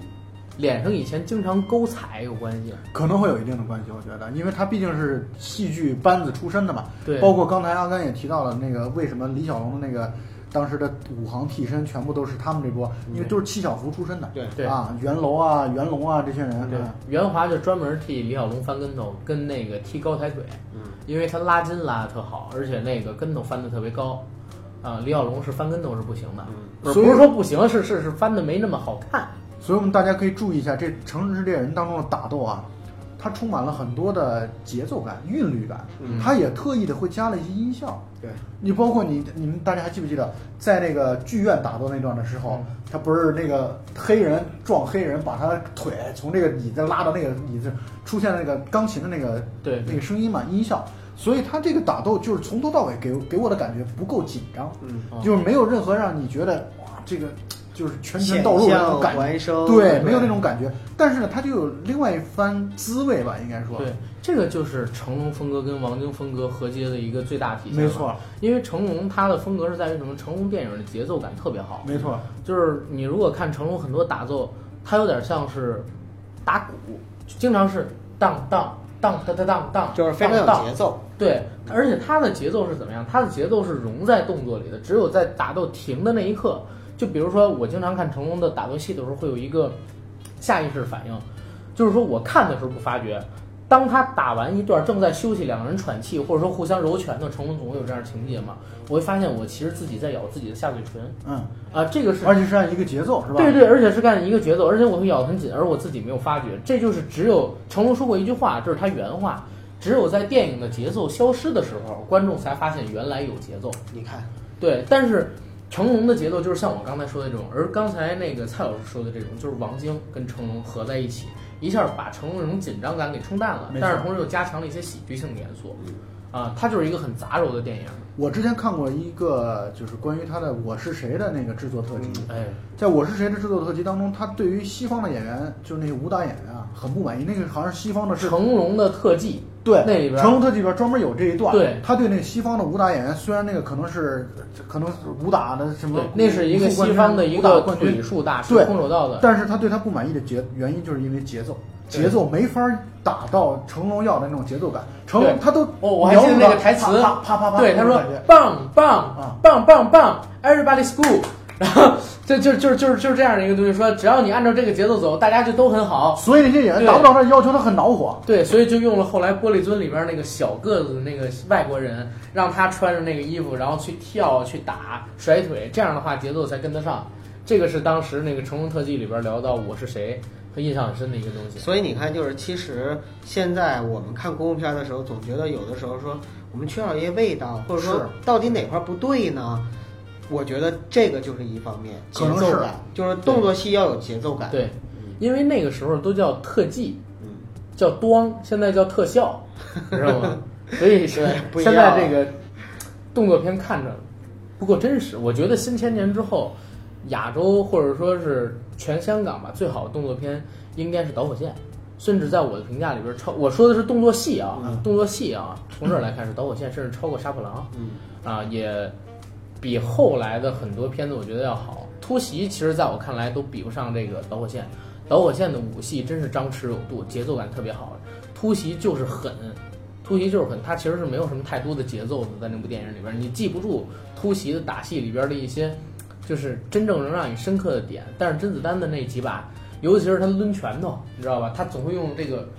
脸上以前经常勾彩有关系？
可能会有一定的关系，我觉得，因为他毕竟是戏剧班子出身的嘛。
对，
包括刚才阿甘也提到了那个，为什么李小龙的那个当时的武行替身全部都是他们这波，因为都是七小福出身的。
对
对
啊，袁楼啊、袁龙啊这些人。
对
嗯，
袁华就专门替李小龙翻跟头，跟那个踢高抬腿，
嗯，
因为他拉筋拉的特好，而且那个跟头翻的特别高。啊，李小龙是翻跟头是不行的，
嗯
不是说不行，是是是翻的没那么好看。
所以我们大家可以注意一下，这《城市猎人》当中的打斗啊，它充满了很多的节奏感、韵律感，
嗯。
它也特意的会加了一些音效。
对，
你包括你你们大家还记不记得，在那个剧院打斗那段的时候，他不是那个黑人撞黑人，把他的腿从这个椅子拉到那个椅子，出现那个钢琴的那个
对
那个声音嘛音效，所以他这个打斗就是从头到尾给给我的感觉不够紧张，
嗯，
哦
就是没有任何让你觉得哇这个就是拳拳到肉的那种感觉。对，没有那种感觉，但是呢，它就有另外一番滋味吧，应该说。
对，这个就是成龙风格跟王晶风格合接的一个最大体现。
没，错，
因为成龙他的风格是在于什么？成龙电影的节奏感特别好，
没错，
就是你如果看成龙很多打斗，他有点像是打鼓，经常是当当当当当当当，
就是非常有节奏。
对，而且他的节奏是怎么样？他的节奏是融在动作里的，只有在打斗停的那一刻，就比如说我经常看成龙的打斗戏的时候，会有一个下意识反应，就是说我看的时候不发觉，当他打完一段正在休息，两个人喘气，或者说互相揉拳头，成龙总会有这样的情节嘛，我会发现我其实自己在咬自己的下嘴唇
嗯，
啊，这个是
而且是按一个节奏，是吧？
对对，而且是按一个节奏，而且我会咬得很紧，而我自己没有发觉。这就是只有成龙说过一句话，这是他原话：只有在电影的节奏消失的时候，观众才发现原来有节奏。
你看，
对，但是成龙的节奏就是像我刚才说的这种，而刚才那个蔡老师说的这种，就是王晶跟成龙合在一起，一下把成龙那种紧张感给冲淡了但是同时又加强了一些喜剧性的元素。啊，它就是一个很杂糅的电影。
我之前看过一个就是关于他的《我是谁》的那个制作特辑，
哎，
在《我是谁》的制作特辑当中，他对于西方的演员，就是那些武打演员啊，很不满意。那个好像是西方的是
成龙的特技，
对
那里边
成龙特辑里边专门有这一段，
对
他对那个西方的武打演员，虽然那个可能是可能是武打的什么，，
那是一个西方的一个腿
冠军，
术大师，
对
空手道的。
但是他对他不满意的节原因就是因为节奏，节奏没法打到成龙要的那种节奏感。成龙他都
哦，我还记得那个台词，
啪啪啪啪，
对，他说棒棒
啊
棒棒棒，everybody school，然后就就就就是就是这样的一个东西，说只要你按照这个节奏走，大家就都很好。
所以那些演员达不到那要求，他很恼火。
对，所以就用了后来《玻璃樽》里边那个小个子的那个外国人，让他穿着那个衣服，然后去跳、去打、甩腿，这样的话节奏才跟得上。这个是当时那个成龙特技里边聊到我是谁和印象很深的一个东西。
所以你看，就是其实现在我们看功夫片的时候，总觉得有的时候说我们缺少一些味道，或者说
是
到底哪块不对呢？我觉得这个就是一方面，节奏感，就是动作戏要有节奏感。
对，因为那个时候都叫特技，
嗯，
叫端，现在叫特效，知道吗？所以现在这个动作片看着不够真实。我觉得新千年之后，亚洲或者说是全香港吧，最好的动作片应该是《导火线》，甚至在我的评价里边超。我说的是动作戏啊，
嗯
动作戏啊，从这儿来看是《导火线》，甚至超过《杀破狼》。
嗯
啊，也比后来的很多片子我觉得要好。突袭其实在我看来都比不上这个导火线，导火线的武戏真是张弛有度，节奏感特别好。突袭就是狠，突袭就是狠，它其实是没有什么太多的节奏的，在那部电影里边，你记不住突袭的打戏里边的一些，就是真正能让你深刻的点。但是甄子丹的那几把，尤其是他抡拳头，你知道吧？他总会用这个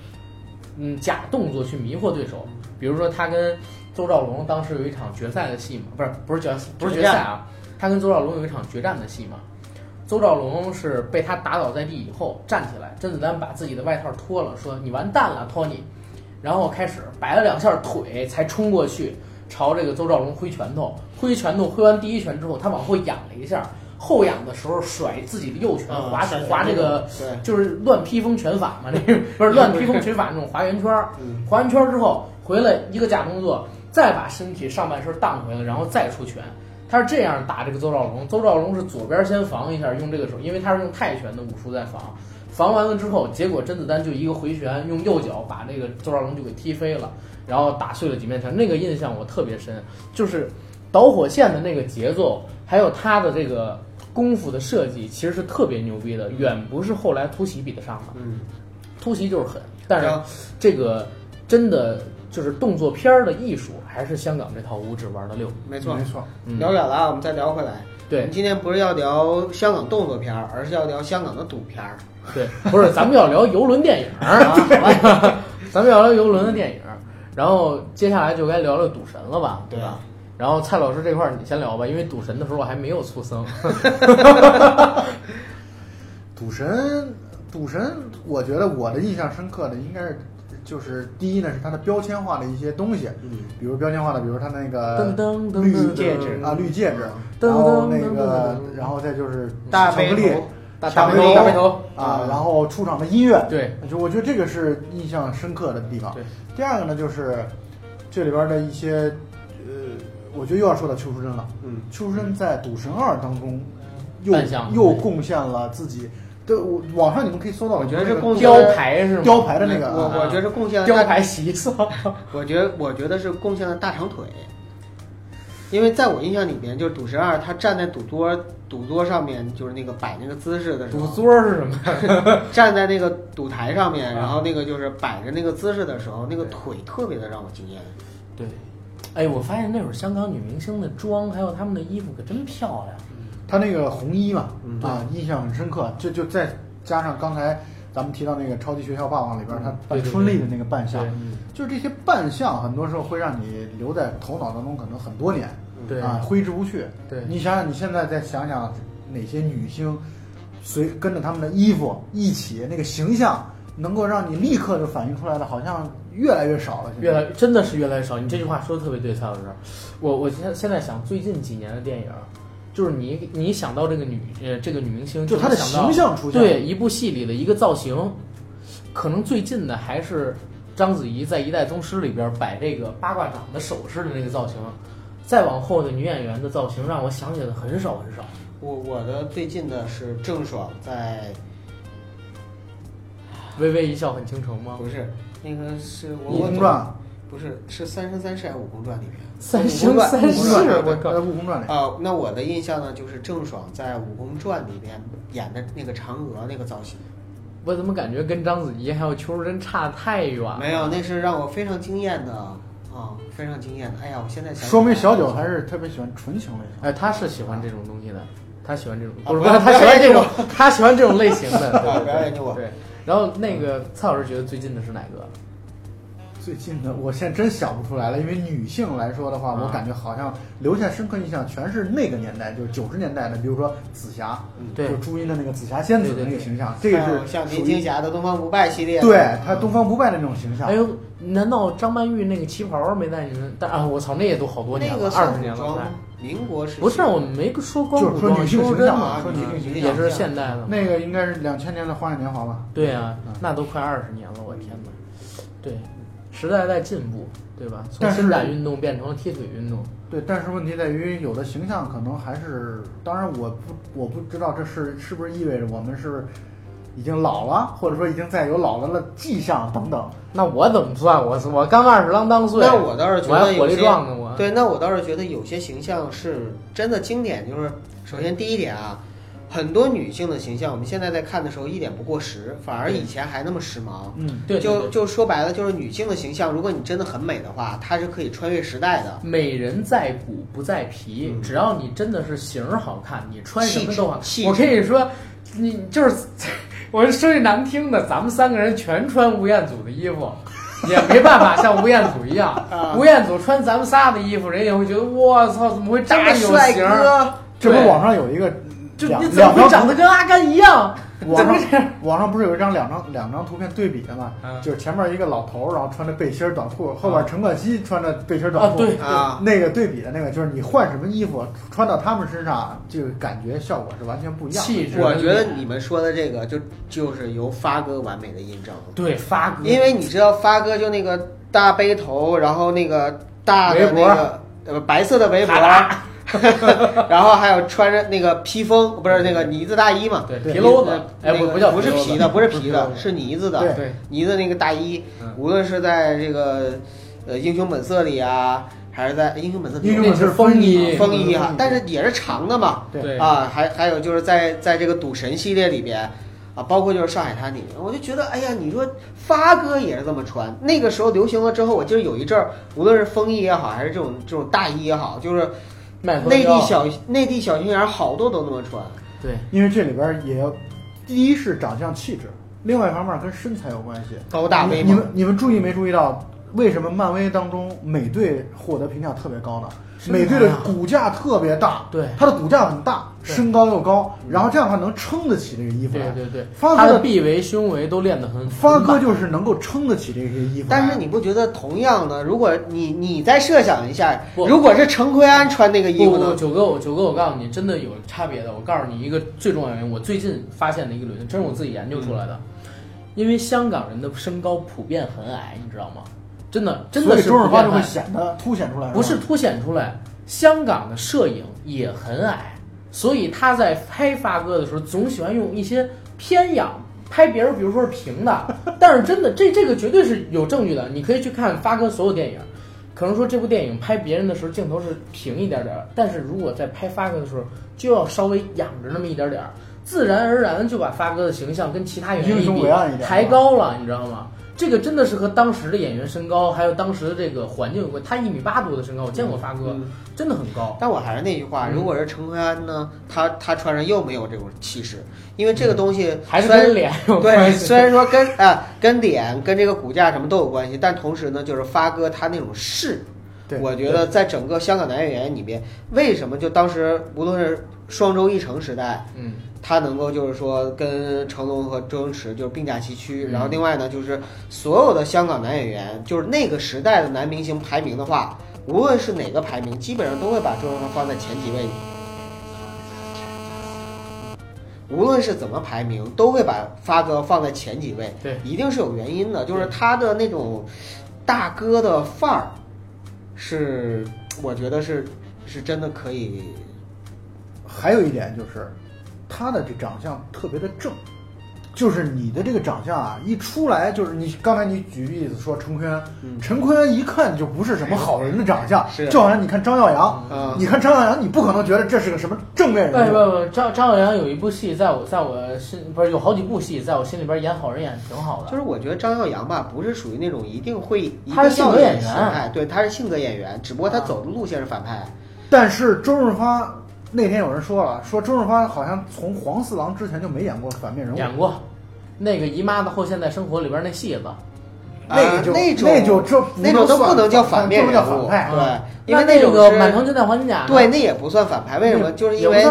嗯假动作去迷惑对手，比如说他跟周兆龙当时有一场决赛的戏嘛，不是不是决不是决赛啊，他跟邹兆龙有一场决战的戏嘛。邹兆龙是被他打倒在地以后站起来，甄子丹把自己的外套脱了，说你完蛋了，托尼。然后开始摆了两下腿，才冲过去朝这个邹兆龙挥拳头。挥拳头挥完第一拳之后，他往后仰了一下，后仰的时候甩自己的右拳，
嗯
划划这个就是乱披风拳法嘛，那个不是乱披风拳法那种划圆圈划完圈儿之后回来一个假动作，再把身体上半身荡回来，然后再出拳。他是这样打这个邹兆龙，邹兆龙是左边先防一下，用这个手，因为他是用泰拳的武术在防，防完了之后，结果甄子丹就一个回旋，用右脚把那个邹兆龙就给踢飞了，然后打碎了几面墙，那个印象我特别深，就是导火线的那个节奏，还有他的这个功夫的设计，其实是特别牛逼的，远不是后来突袭比得上的。
嗯，
突袭就是狠，但是这个真的就是动作片儿的艺术，还是香港这套五指玩的溜。
没错
没。错，
嗯
聊远了啊，我们再聊回来。对我
对
们今天不是要聊香港动作片儿，而是要聊香港的赌片儿。
对，不是，咱们要聊游轮电影儿，
啊，好吧，
咱们要聊游轮的电影儿，然后接下来就该聊聊赌神了吧，
对
吧？然后蔡老师这块儿你先聊吧，因为赌神的时候我还没有出生。
赌神，赌神，我觉得我的印象深刻的应该是，就是第一呢是它的标签化的一些东西，
嗯，
比如标签化的，比如它那
噔
个
噔噔
绿
戒指。
啊绿戒指，然后那个，然后再就是
大背
巧克力
头，
大
大背头。
大背头，
啊，
嗯。
然后出场的音乐，
对，
就我觉得这个是印象深刻的地方。
对，
第二个呢就是这里边的一些，呃，我觉得又要说到邱淑贞了。
嗯，
邱淑贞在《赌神二》当中又又贡献了自己的，我网上你们可以搜到，
我觉得是贡献
雕牌是吗？
雕牌的那个
我
啊
我觉得是贡献了
雕牌洗色。
我觉得我觉得是贡献了大长腿，因为在我印象里边，就是赌神二他站在赌桌赌桌上面，就是那个摆那个姿势的时候赌，
桌是什么？
站在那个赌台上面，
啊
然后那个就是摆着那个姿势的时候，那个腿特别的让我惊艳。
对，哎，我发现那会儿香港女明星的妆还有她们的衣服可真漂亮。
他那个红衣嘛，
嗯
啊，印象很深刻。就就再加上刚才咱们提到那个《超级学校霸王》里边，他扮春丽的那个扮相，就是这些扮相，很多时候会让你留在头脑当中，可能很多年。
对
啊，挥之不去。
对
你想想，你现在再想想哪些女星，随跟着他们的衣服一起，那个形象能够让你立刻就反映出来的，好像越来越少了。
越来真的是越来越少。你这句话说的特别对，蔡老师。我我现现在想最近几年的电影，就是你你想到这个女呃这个女明星，
就她的形象出现
对一部戏里的一个造型，可能最近的还是章子怡在《一代宗师》里边摆这个八卦掌的手势的那个造型。再往后的女演员的造型，让我想起来的很少很少。
我我的最近的是郑爽在
微微一笑很倾城吗？
不是那个是《我
悟空传
不是是《三生三世》还是《悟空传》里面？
三生三世，我
在
靠！
《悟空传》里，
啊、那我的印象呢，就是郑爽在《悟空传》里边演的那个嫦娥那个造型，
我怎么感觉跟章子怡还有邱淑贞差太远了？
没有，那是让我非常惊艳的啊、非常惊艳的。哎呀，我现在想
说明小九还是特别喜欢纯情类型。
哎，他是喜欢这种东西的，他喜欢这种，
啊
不是不是，他喜欢这种，他喜欢这种类型的。对
啊
对
不要研究我
对，然后那个蔡老师觉得最近的是哪个？
最近的，我现在真想不出来了，因为女性来说的话，
啊
我感觉好像留下深刻印象全是那个年代，就是九十年代的，比如说紫霞，
对
就朱茵的那个紫霞仙子的那个形象，这个是
像林青霞的《东方不败》系列，
对她东方不败的那种形象
哎。呦，难道张曼玉那个旗袍没在你们？但啊，我操，那也都好多年了，
那个
二十年了
民国时期
不是，我们没说光古装，
就是说女性形象嘛，
说女性形象
也是现代的。
那个应该是两千年的《花样年华》吧？
对啊
嗯，
那都快二十年了，我天哪！对，时代在进步，对吧？从伸展运动变成了踢腿运动。
对，但是问题在于有的形象可能还是，当然我不我不知道这是是不是意味着我们是已经老了，或者说已经在有老了的迹象等等。
那我怎么算？我我刚二十郎当岁，
那我倒是觉
得火力
得有些
壮的，我。
对，那我倒是觉得有些形象是真的经典。就是首先第一点啊，很多女性的形象，我们现在在看的时候一点不过时，反而以前还那么时髦。
嗯，
对，对对。
就就说白了，就是女性的形象，如果你真的很美的话，它是可以穿越时代的。
美人在骨不在皮，
嗯。
只要你真的是型儿好看，你穿什么都好我跟你说，你就是，我说句难听的，咱们三个人全穿吴彦祖的衣服。也没办法像吴彦祖一样，
啊。
吴彦祖穿咱们仨的衣服，人也会觉得我操，怎么会这
这
么有型
这不网上有一个两
就你怎么长得跟阿甘一样？
网上 网上不是有一张两张两张图片对比的吗？
嗯
就是前面一个老头儿，然后穿着背心儿短裤，后边陈冠希穿着背心儿短裤。
啊对
啊，
那个对比的那个，就是你换什么衣服穿到他们身上，这个感觉效果是完全不一样的。
气质，
我觉得你们说的这个就就是由发哥完美的印证，
对发哥，
因为你知道发哥就那个大背头，然后那个大的
围脖
那个呃白色的围脖，然后还有穿着那个披风，不是那个呢子大衣嘛？
对
对皮褛子，哎，不不叫
不是
皮
的，不是皮的，是呢子的，
对
对
呢子那个大衣
嗯，
无论是在这个呃英雄本色里啊，还是在英雄本色里
英雄本色
那是风衣
风衣哈
嗯，
但是也是长的嘛，
对
对
啊，还还有就是在在这个赌神系列里边。啊，包括就是上海滩里面，我就觉得，哎呀，你说发哥也是这么穿，那个时候流行了之后，我记得有一阵儿，无论是风衣也好，还是这种这种大衣也好，就是内地小内地小心眼儿好多都那么穿。
对
因为这里边也要，第一是长相气质，另外一方面跟身材有关系。
高大威猛
你你们你们注意没注意到，为什么漫威当中美队获得评价特别高呢？美队的骨架特别大，
对
它的骨架很大，身高又高，然后这样的话能撑得起这个衣服。
对对对，
发哥的
臂围、胸围都练得很。
发哥就是能够撑得起这些衣服。
但是你不觉得同样的，如果你你再设想一下，如果是陈奎安穿那个衣服呢？
九哥，我九哥，我告诉你，真的有差别的。我告诉你一个最重要的原因，我最近发现的一个理论，真是我自己研究出来的。因为香港人的身高普遍很矮，你知道吗？真的，真的是
周润发就会显得凸显出来，吧
不是凸显出来，香港的摄影也很矮，所以他在拍发哥的时候，总喜欢用一些偏仰拍别人，比如说是平的，但是真的这这个绝对是有证据的，你可以去看发哥所有电影。可能说这部电影拍别人的时候镜头是平一点点儿，但是如果在拍发哥的时候，就要稍微仰着那么一点点儿，自然而然就把发哥的形象跟其他演员一比抬高了，你知道吗？这个真的是和当时的演员身高，还有当时的这个环境有关。他一米八多的身高，我见过发哥，
嗯
真的很高。
但我还是那句话，
嗯
如果是陈奎安呢，他他穿上又没有这种气势，因为这个东西
嗯还是跟脸有，关系。
虽然说跟 啊、跟脸跟这个骨架什么都有关系，但同时呢，就是发哥他那种势，我觉得在整个香港男演员里边，为什么就当时无论是双周一成时代，
嗯，
他能够就是说跟成龙和周星驰就是并驾齐驱，
嗯。
然后另外呢，就是所有的香港男演员，就是那个时代的男明星排名的话，无论是哪个排名，基本上都会把周润发放在前几位。无论是怎么排名，都会把发哥放在前几位，
对，
一定是有原因的，就是他的那种大哥的范儿，是我觉得是是真的可以
还有一点就是，他的这长相特别的正，就是你的这个长相啊，一出来就是你刚才你举例子说陈坤安，
嗯。
陈坤安一看就不是什么好人的长相，
是。
就好像你看张耀扬，
啊、
你看张耀扬，你不可能觉得这是个什么正面
不
人物，
不不，张张耀扬有一部戏，在我在我心不是有好几部戏，在我心里边演好人演得挺好的。
就是我觉得张耀扬吧，不是属于那种一定会一定
他是性格
要
演员。
反派，对，他是性格演员，只不过他
啊
走的路线是反派。
但是周润发那天有人说了，说周润发好像从黄四郎之前就没演过反面人物，
演过那个《姨妈的后现代生活》里边那戏子，
那个就
啊那种
那就这不
那种都不能叫反面
这
人物，
叫反派，
对，因为
那个满城尽带黄金甲，
对，，那也不算反派，为什么？就是因为？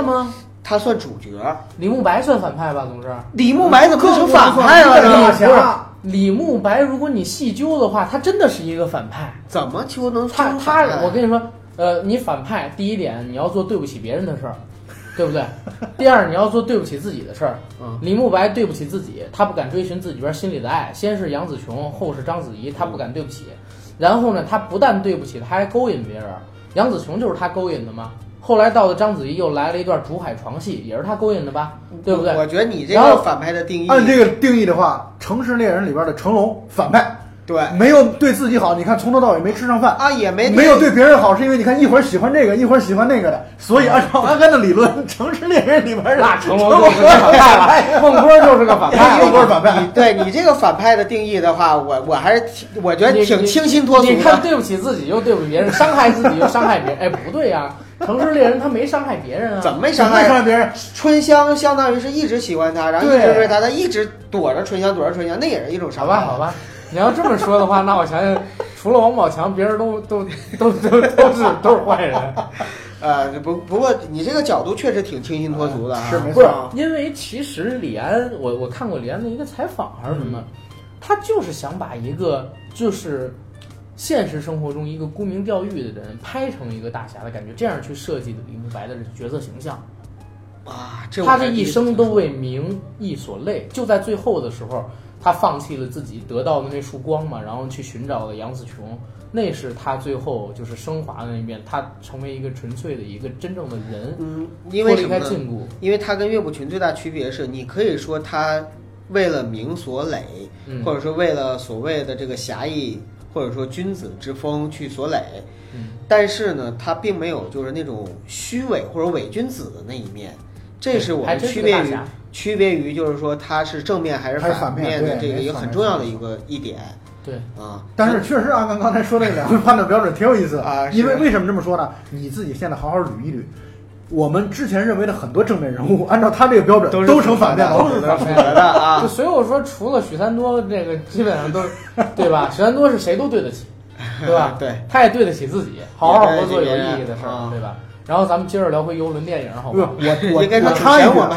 他算主角。
李慕白算反派吧，总是。
李慕白怎么成反派了
一个大
呢？
侠
李慕白，如果你细究的话，他真的是一个反派。
怎么就能
他他，我跟你说，呃，你反派第一点你要做对不起别人的事儿，对不对？第二，你要做对不起自己的事儿。
嗯
李慕白对不起自己，他不敢追寻自己边心里的爱。先是杨紫琼，后是章子怡，他不敢对不起。然后呢，他不但对不起，他还勾引别人。杨紫琼就是他勾引的吗？后来到了章子怡，又来了一段竹海床戏，也是他勾引的吧？对不对？
我觉得你这个反派的定义，
按这个定义的话，《城市猎人》里边的成龙反派，
对
没有对自己好，你看从头到尾没吃上饭。
啊也没
没有对别人好，是因为你看一会儿喜欢这个，一会儿喜欢那个的，所以按照阿甘的理论，《城市猎人》里边的
那成龙 就是个反派了，孟波就是个反派，
孟波是反派
对你这个反派的定义的话，我我还是挺，我觉得挺清新脱俗
你看，对不起自己又对不起别人，伤害自己又伤害别人。哎，不对呀、城市猎人他没伤害别人啊。
怎么没伤害？
别人？
春香相当于是一直喜欢他，然后一直追他，他一直躲着春香，躲着春香，那也是一种伤害。
好吧，好吧，你要这么说的话，那我想想，除了王宝强，别人都都都都都是都是坏人。
呃，不不过你这个角度确实挺清新脱俗的啊。
是没
不是
错，
因为其实李安，我我看过李安的一个采访还是什么，他就是想把一个就是现实生活中一个沽名钓誉的人拍成一个大侠的感觉，这样去设计的李慕白的角色形象。
啊，这
他这一生都为名义所累，就在最后的时候，他放弃了自己得到的那束光嘛，然后去寻找了杨紫琼，那是他最后就是升华的那一面，他成为一个纯粹的一个真正的人，
嗯，因为什么呢？
开禁锢。
因为他跟岳不群最大区别是，你可以说他为了名所累，
嗯。
或者说为了所谓的这个侠义，或者说君子之风去所累，
嗯。
但是呢，他并没有就是那种虚伪或者伪君子的那一面，这是我们区别于区别于就是说他是正面还是
反面
面的这个一个很重要的一个一点
对，
啊。
但是确实阿刚刚才说那 两个判断标准挺有意思
啊
因为为什么这么说呢？你自己现在好好捋一捋，我们之前认为的很多正面人物，按照他这个标准
都
都成反面了，
都是反面的啊
就。所以我说，除了许三多，这个基本上都是，对吧？许三多是谁都对得起，对吧？
对，
他也对得起自己，好好合作有意义的事
啊
儿，对吧？然后咱们接着聊回游轮电影，好
不？我我
应该是
我插一句
我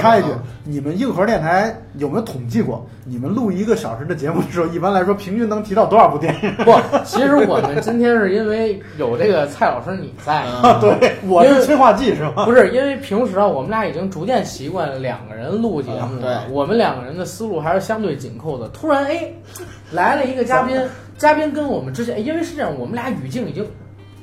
插一句
啊，
你们硬核电台有没有统计过，你们录一个小时的节目的时候，一般来说平均能提到多少部电影？
不，其实我们今天是因为有这个蔡老师你在，
啊
对，我是催化剂是吗？
不是因为平时啊，我们俩已经逐渐习惯两个人录节目了。我们两个人的思路还是相对紧扣的。突然，哎，来了一个嘉宾，嘉宾跟我们之前，哎因为是这样，我们俩语境已经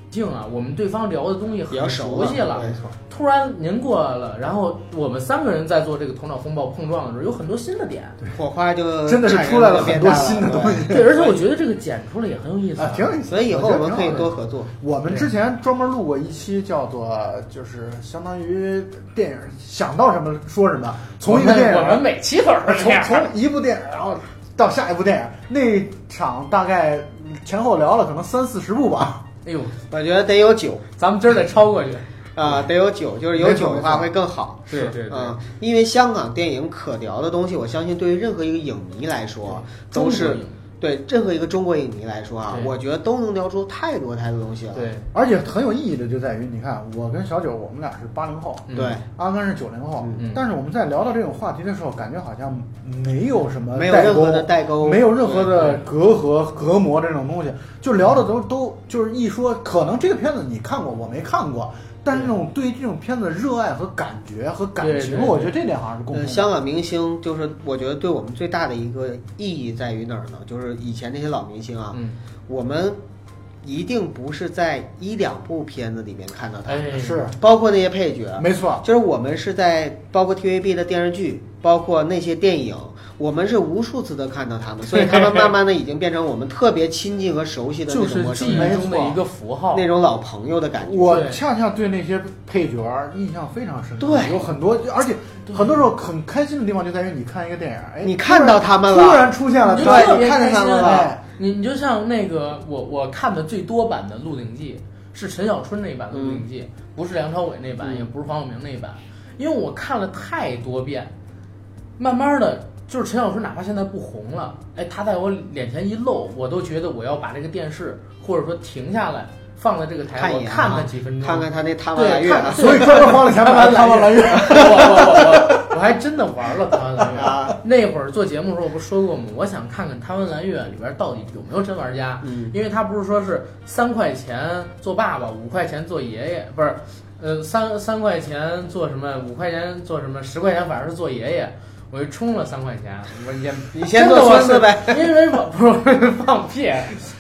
境啊，我们对方聊的东西很
熟
熟悉了。
没错。
突然您过来了，然后我们三个人在做这个头脑风暴碰撞的时候，有很多新的点。
火花就
真的是出来了很多新的东西
对
对，而且我觉得这个剪出来也很有意思
啊，挺有意思。
所以以后我们可以多合作。
我们之前专门录过一期，叫做就是相当于电影想到什么说什么，从一个电影
我们每期都是这
从
样。
从一部电影然后到下一部电影，那场大概前后聊了可能三四十部吧。
哎呦，
我觉得得有酒
咱们今儿得超过去。
啊，得有酒，就是有酒的话会更好。
对对对
嗯，因为香港电影可聊的东西，我相信对于任何一个影迷来说，都是对任何一个中国影迷来说啊，我觉得都能聊出太多太多东西了。
对，
而且很有意义的就在于，你看我跟小九，我们俩是八零后，
嗯
对，
阿甘是九零后，
嗯
但是我们在聊到这种话题的时候，感觉好像没有什么
没有任何的代沟，
没有任何的隔阂、隔膜这种东西，就聊的都都就是一说，可能这个片子你看过，我没看过，但是这种对于这种片子的热爱和感觉和感情，
对对对
我觉得这点好像是共同
呃，
的。
香港明星就是我觉得对我们最大的一个意义在于哪儿呢？就是以前那些老明星啊，
嗯，
我们一定不是在一两部片子里面看到他们，
哎，
是。
包括那些配角，
没错，
就是我们是在包括 TVB 的电视剧，包括那些电影，我们是无数次的看到他们，所以他们慢慢的已经变成我们特别亲近和熟悉的那
就是记忆
种陌生人，
中的一个符号。
那种老朋友的感觉。
我恰恰对那些配角儿印象非常深刻，
对。
有很多，而且很多时候很开心的地方就在于你看一个电影，哎，
你看到他们了。
突然出现了，
对你看见他们了
你你就像那个我我看的最多版的《鹿鼎记》是陈小春那版的《鹿鼎记》，不是梁朝伟那版，
嗯
也不是黄晓明那版，因为我看了太多遍，慢慢的。就是陈小春，哪怕现在不红了，哎，他在我脸前一露，我都觉得我要把这个电视或者说停下来，放在这个台，我
看一眼啊
看他几分钟，
看看他那贪玩蓝月啊
所以专门花了钱买 了《贪玩蓝月》。
我我我我我还真的玩了《贪玩蓝月》
啊
那会儿做节目的时候，我不是说过吗？我想看看《贪玩蓝月》里边到底有没有真玩家，
嗯
因为他不是说是三块钱做爸爸，五块钱做爷爷，不是呃，三三块钱做什么？五块钱做什么？十块钱反正是做爷爷。我就充了三块钱，我也
你先做孙子呗，
因为我不是放屁，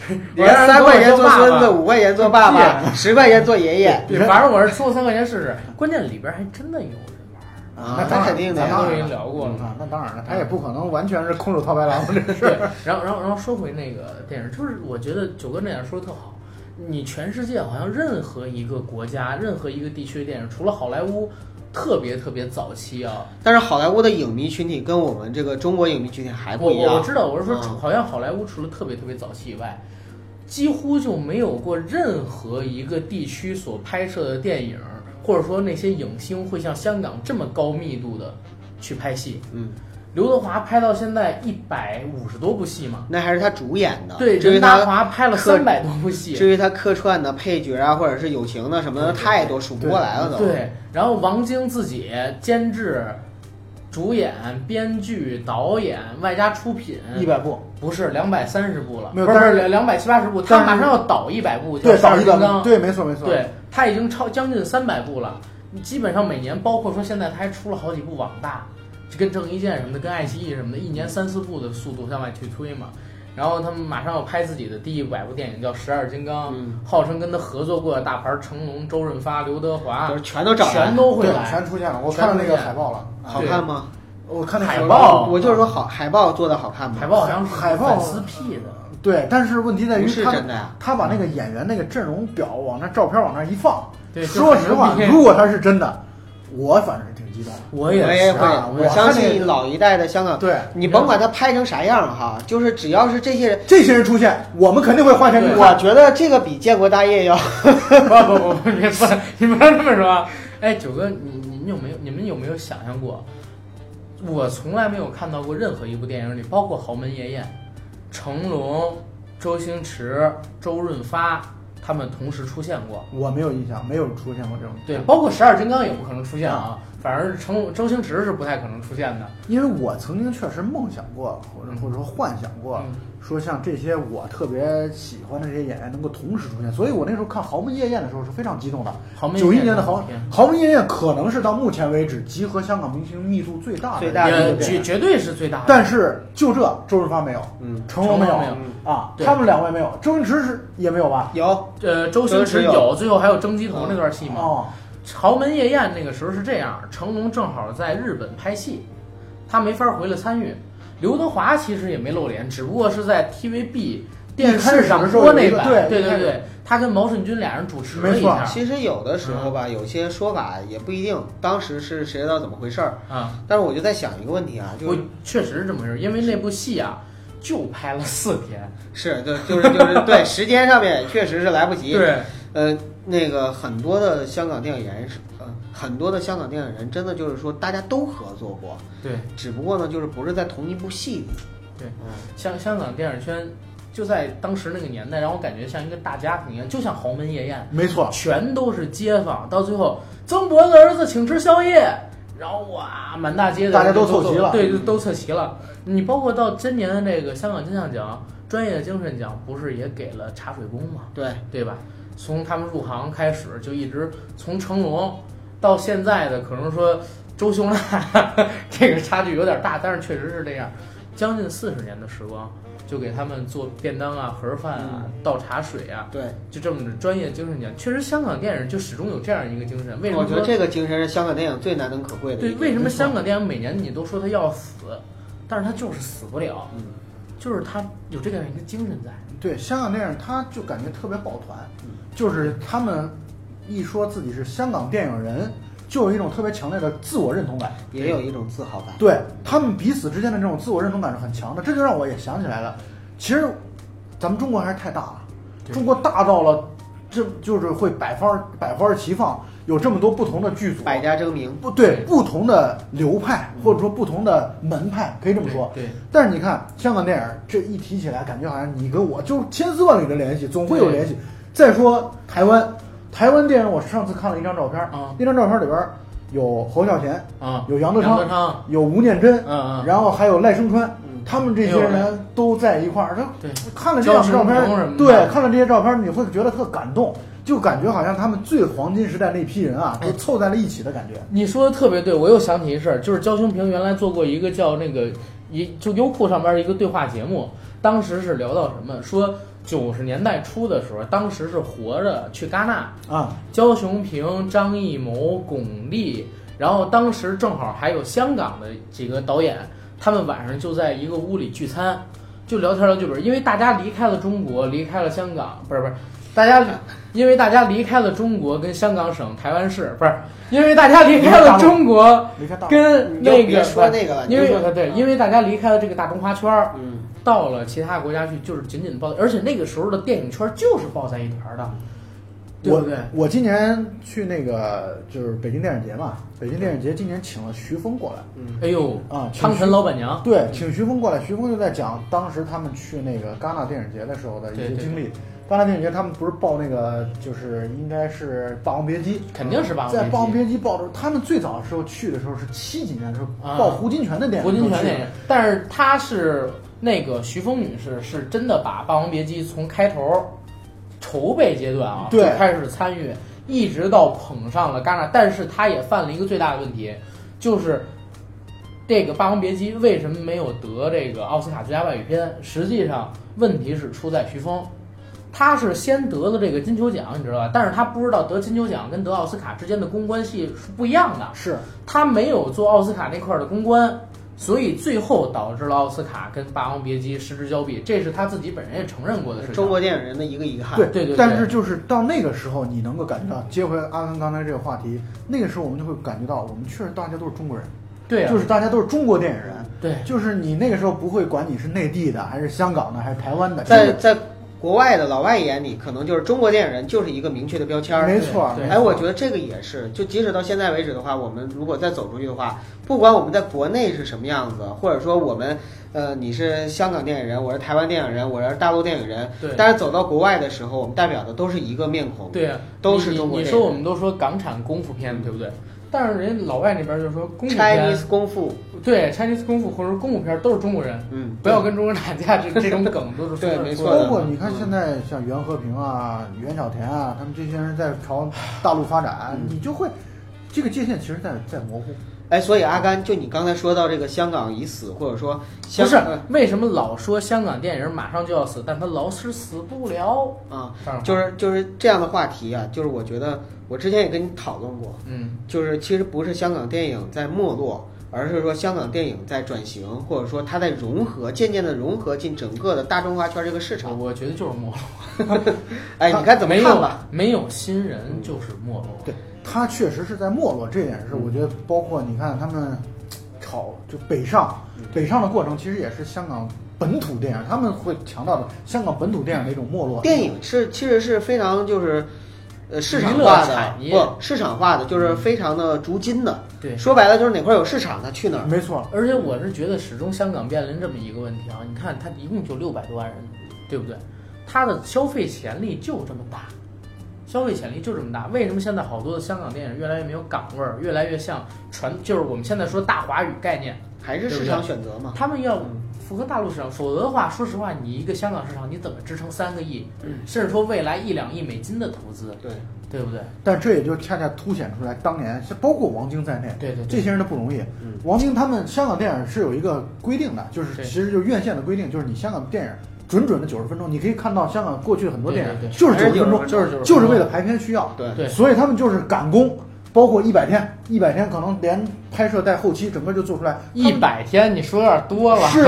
你三块钱做孙子，五块钱做爸爸，十块钱做爷爷，
对，反正我是出三块钱试试。关键里边还真的有人
玩啊，那肯定的，
咱都已经聊过了
那当然了，他也不可能完全是空手套白狼这事儿。
然后，然后，然后说回那个电影，就是我觉得九哥那样说的特好。你全世界好像任何一个国家、任何一个地区的电影，除了好莱坞。特别特别早期啊，
但是好莱坞的影迷群体跟我们这个中国影迷群体还不一样。
我知道，我是说，好像好莱坞除了特别特别早期以外，几乎就没有过任何一个地区所拍摄的电影，或者说那些影星会像香港这么高密度的去拍戏。
嗯。
刘德华拍到现在一百五十多部戏嘛？
那还是他主演的。
对，
任
达华拍了三百多部戏。
至于他客串的配角啊，或者是友情的什么的太多，数不过来了都。
对，然后王晶自己监制、主演、编剧、导演，外加出品。
一百部，
不是两百三十部了，
没有，
不是两两百七八十部，他马上要导一百部，
对，导
一百部，
对，没错没错，
对他已经超将近三百部了，基本上每年，包括说现在他还出了好几部网大。就跟郑伊健什么的，跟爱奇艺什么的，一年三四部的速度向外去推嘛。然后他们马上要拍自己的第一百部电影，叫《十二金刚》，号称跟他合作过的大牌成龙、周润发、刘德华，
全都找，
全都会来，
全出现了。我看到那个海报了，
好看吗？
我看那
海报，
我就是说好，海报做的好看吗？
海报好像是
海报
粉丝 P 的，
对。但是问题在于他
呀，
他把那个演员那个阵容表往那照片往那一放，
对，
说实话，如果他是真的，我反正。
我
也
会，
我相信老一代的香港，
对
你甭管他拍成啥样哈，就是只要是这些人，
这些人出现，我们肯定会花钱。
我觉得这个比建国大业要，
不不不不，别说，你不要这么说。哎，九哥，你你有没有，你们有没有想象过？我从来没有看到过任何一部电影里，包括《豪门夜宴》，成龙、周星驰、周润发。他们同时出现过，
我没有印象，没有出现过这种。
对，包括十二金刚也不可能出现啊，反而成周星驰是不太可能出现的。
因为我曾经确实梦想过，或者或者说幻想过。说像这些我特别喜欢的这些演员能够同时出现，所以我那时候看《豪门夜宴》的时候是非常激动的。九一年的《豪豪门夜宴》可能是到目前为止集合香港明星密度最大的，
最大的
绝绝对是最大的。
但是就这，周润发没有，
嗯，
成龙没
有
啊，他们两位没有，周星驰是也没有吧？
有，
呃，周星驰有，最后还有蒸鸡头那段戏嘛。
哦，《
豪门夜宴》那个时候是这样，成龙正好在日本拍戏，他没法回来参与。刘德华其实也没露脸，只不过是在 TVB 电视上播那版。
对
对对对，他跟毛舜筠俩人主持了一下。
其实有的时候吧，有些说法也不一定，当时是谁知道怎么回事儿
啊？
但是我就在想一个问题啊，就
确实是这么回事儿，因为那部戏啊，就拍了四天。
是，就就是就是对，时间上面确实是来不及。
对，
呃，那个很多的香港电影人是呃。很多的香港电影人真的就是说，大家都合作过，
对，
只不过呢，就是不是在同一部戏里，
对，香香港电影圈就在当时那个年代，让我感觉像一个大家庭一样，就像豪门夜宴，
没错，
全都是街坊，到最后曾伯的儿子请吃宵夜，然后哇，满大街的
大家都
凑
齐了，
对，都凑齐了。你包括到今年的那个香港金像奖专业精神奖，不是也给了茶水工吗？
对，
对吧？从他们入行开始，就一直从成龙。到现在的可能说周雄哈，这个差距有点大，但是确实是这样，将近四十年的时光，就给他们做便当啊、盒饭啊、倒茶水啊，
对，
就这么的专业精神讲，确实香港电影就始终有这样一个精神。为什么？
我觉得这个精神是香港电影最难能可贵的。
对，为什么香港电影每年你都说他要死，但是他就是死不了，
嗯，
就是他有这样一个精神在。
对，香港电影他就感觉特别抱团，就是他们。一说自己是香港电影人，就有一种特别强烈的自我认同感，
也有一种自豪感。
对他们彼此之间的这种自我认同感是很强的，这就让我也想起来了。其实，咱们中国还是太大了，中国大到了，这就是会百花百花齐放，有这么多不同的剧组，
百家争鸣，
不对，不同的流派或者说不同的门派，可以这么说。
对。
但是你看香港电影这一提起来，感觉好像你跟我就千丝万缕的联系，总会有联系。再说台湾。台湾电影，我上次看了一张照片，
啊，
那张照片里边有侯孝贤，
啊，
有杨德
昌，
有吴念真，
嗯
嗯，然后还有赖声川，他们这些人都在一块儿，他
对，
看了这张照片，对，看了这些照片，你会觉得特感动。就感觉好像他们最黄金时代那批人啊，都凑在了一起的感觉。
你说的特别对，我又想起一事儿，就是焦雄平原来做过一个叫那个一就优酷上边的一个对话节目，当时是聊到什么？说九十年代初的时候，当时是活着去戛纳，
啊，
焦雄平、张艺谋、巩俐，然后当时正好还有香港的几个导演，他们晚上就在一个屋里聚餐，就聊天聊剧本，因为大家离开了中国，离开了香港，不是不是，大家因为大家离开了中国跟香港省、台湾市，不是因为大家离开了中国跟那个
说那个了，
因为对，因为大家离开了这个大中华圈儿，
嗯，
到了其他国家去，就是紧紧抱，而且那个时候的电影圈就是抱在一团儿的，对
我
不对？
我今年去那个就是北京电影节嘛，北京电影节今年请了徐峰过来。
哎呦，
啊，请
汤臣老板娘，
对，请徐峰过来，徐峰就在讲当时他们去那个戛纳电影节的时候的一些
对对
经历。戛纳电影节他们不是报那个，就是应该是《霸王别姬》，
肯定是霸王别姬
在《霸王别姬》报的时候，他们最早的时候去的时候是七几年的时候
啊
报胡金铨的电影，
胡金铨电
电
影，但是他是那个徐峰女士，是真的把《霸王别姬》从开头筹备阶段啊就
对
开始参与，一直到捧上了戛纳，但是她也犯了一个最大的问题，就是。这个《霸王别姬》为什么没有得这个奥斯卡最佳外语片？实际上问题是出在徐峰，他是先得了这个金球奖，你知道吧？但是他不知道得金球奖跟得奥斯卡之间的公关系是不一样的。
是
他没有做奥斯卡那块儿的公关，所以最后导致了奥斯卡跟《霸王别姬》失之交臂，这是他自己本人也承认过的事情。
中国电影人的一个遗憾。
对
对对对
但是就是到那个时候，你能够感觉到，接回阿甘刚才这个话题，那个时候我们就会感觉到，我们确实大家都是中国人，
对啊，
就是大家都是中国电影人，
对
就是你那个时候不会管你是内地的还是香港的还是台湾的，
在在国外的老外眼里，可能就是中国电影人就是一个明确的标签儿。
没错，
哎，我觉得这个也是，就即使到现在为止的话，我们如果再走出去的话，不管我们在国内是什么样子，或者说我们，呃，你是香港电影人，我是台湾电影人，我是大陆电影人，
对。
但是走到国外的时候，我们代表的都是一个面孔，
对啊，
都是中国电影
你说我们都说港产功夫片，对不对？但是人家老外那边就说功夫片
，，Chinese 功夫，
对 Chinese 功夫或者说功夫片都是中国人，
嗯，
不要跟中国人打架，这 这种梗都是
对没错
包括你看现在像袁和平啊、袁小田啊，他们这些人在朝大陆发展，
嗯。
你就会这个界限其实在在模糊。
哎，所以阿甘，就你刚才说到这个香港已死，或者说香
不是
呃
为什么老说香港电影马上就要死，但他老是死不了？
啊，就是就是这样的话题啊，就是我觉得我之前也跟你讨论过，
嗯，
就是其实不是香港电影在没落，而是说香港电影在转型，或者说它在融合，渐渐的融合进整个的大中华圈这个市场。
我觉得就是没落。
哎，你看怎么
没有
看吧？
没有新人就是没落。
对，他确实是在没落，这点是我觉得，包括你看他们炒就北上，北上的过程其实也是香港本土电影，他们会强调的香港本土电影的一种没落。
电影是其实是非常就是。呃，市场化的不市场化的，就是非常的逐金的。
对
说白了就是哪块有市场，他去哪儿。
没错，
而且我是觉得，始终香港面临这么一个问题啊，你看它一共就六百多万人，对不对？它的消费潜力就这么大，消费潜力就这么大。为什么现在好多的香港电影越来越没有港味儿，越来越像传，就是我们现在说大华语概念，
还是市场选择嘛？
他们要
嗯
符合大陆市场，否则的话，说实话，你一个香港市场你怎么支撑三个亿，
嗯
甚至说未来一两亿美金的投资，
对，
对不对？
但这也就恰恰凸显出来，当年包括王晶在内，
对对对
这些人的不容易。
嗯
王晶他们香港电影是有一个规定的，就是其实就是院线的规定，就是你香港电影准准的九十分钟，你可以看到香港过去很多电影就是九十分钟，
还是90
就是
就是为了排片需要。
对
对
所以他们就是赶工，包括一百天，一百天可能连拍摄带后期整个就做出来。
一百天，你说有点多了。
是，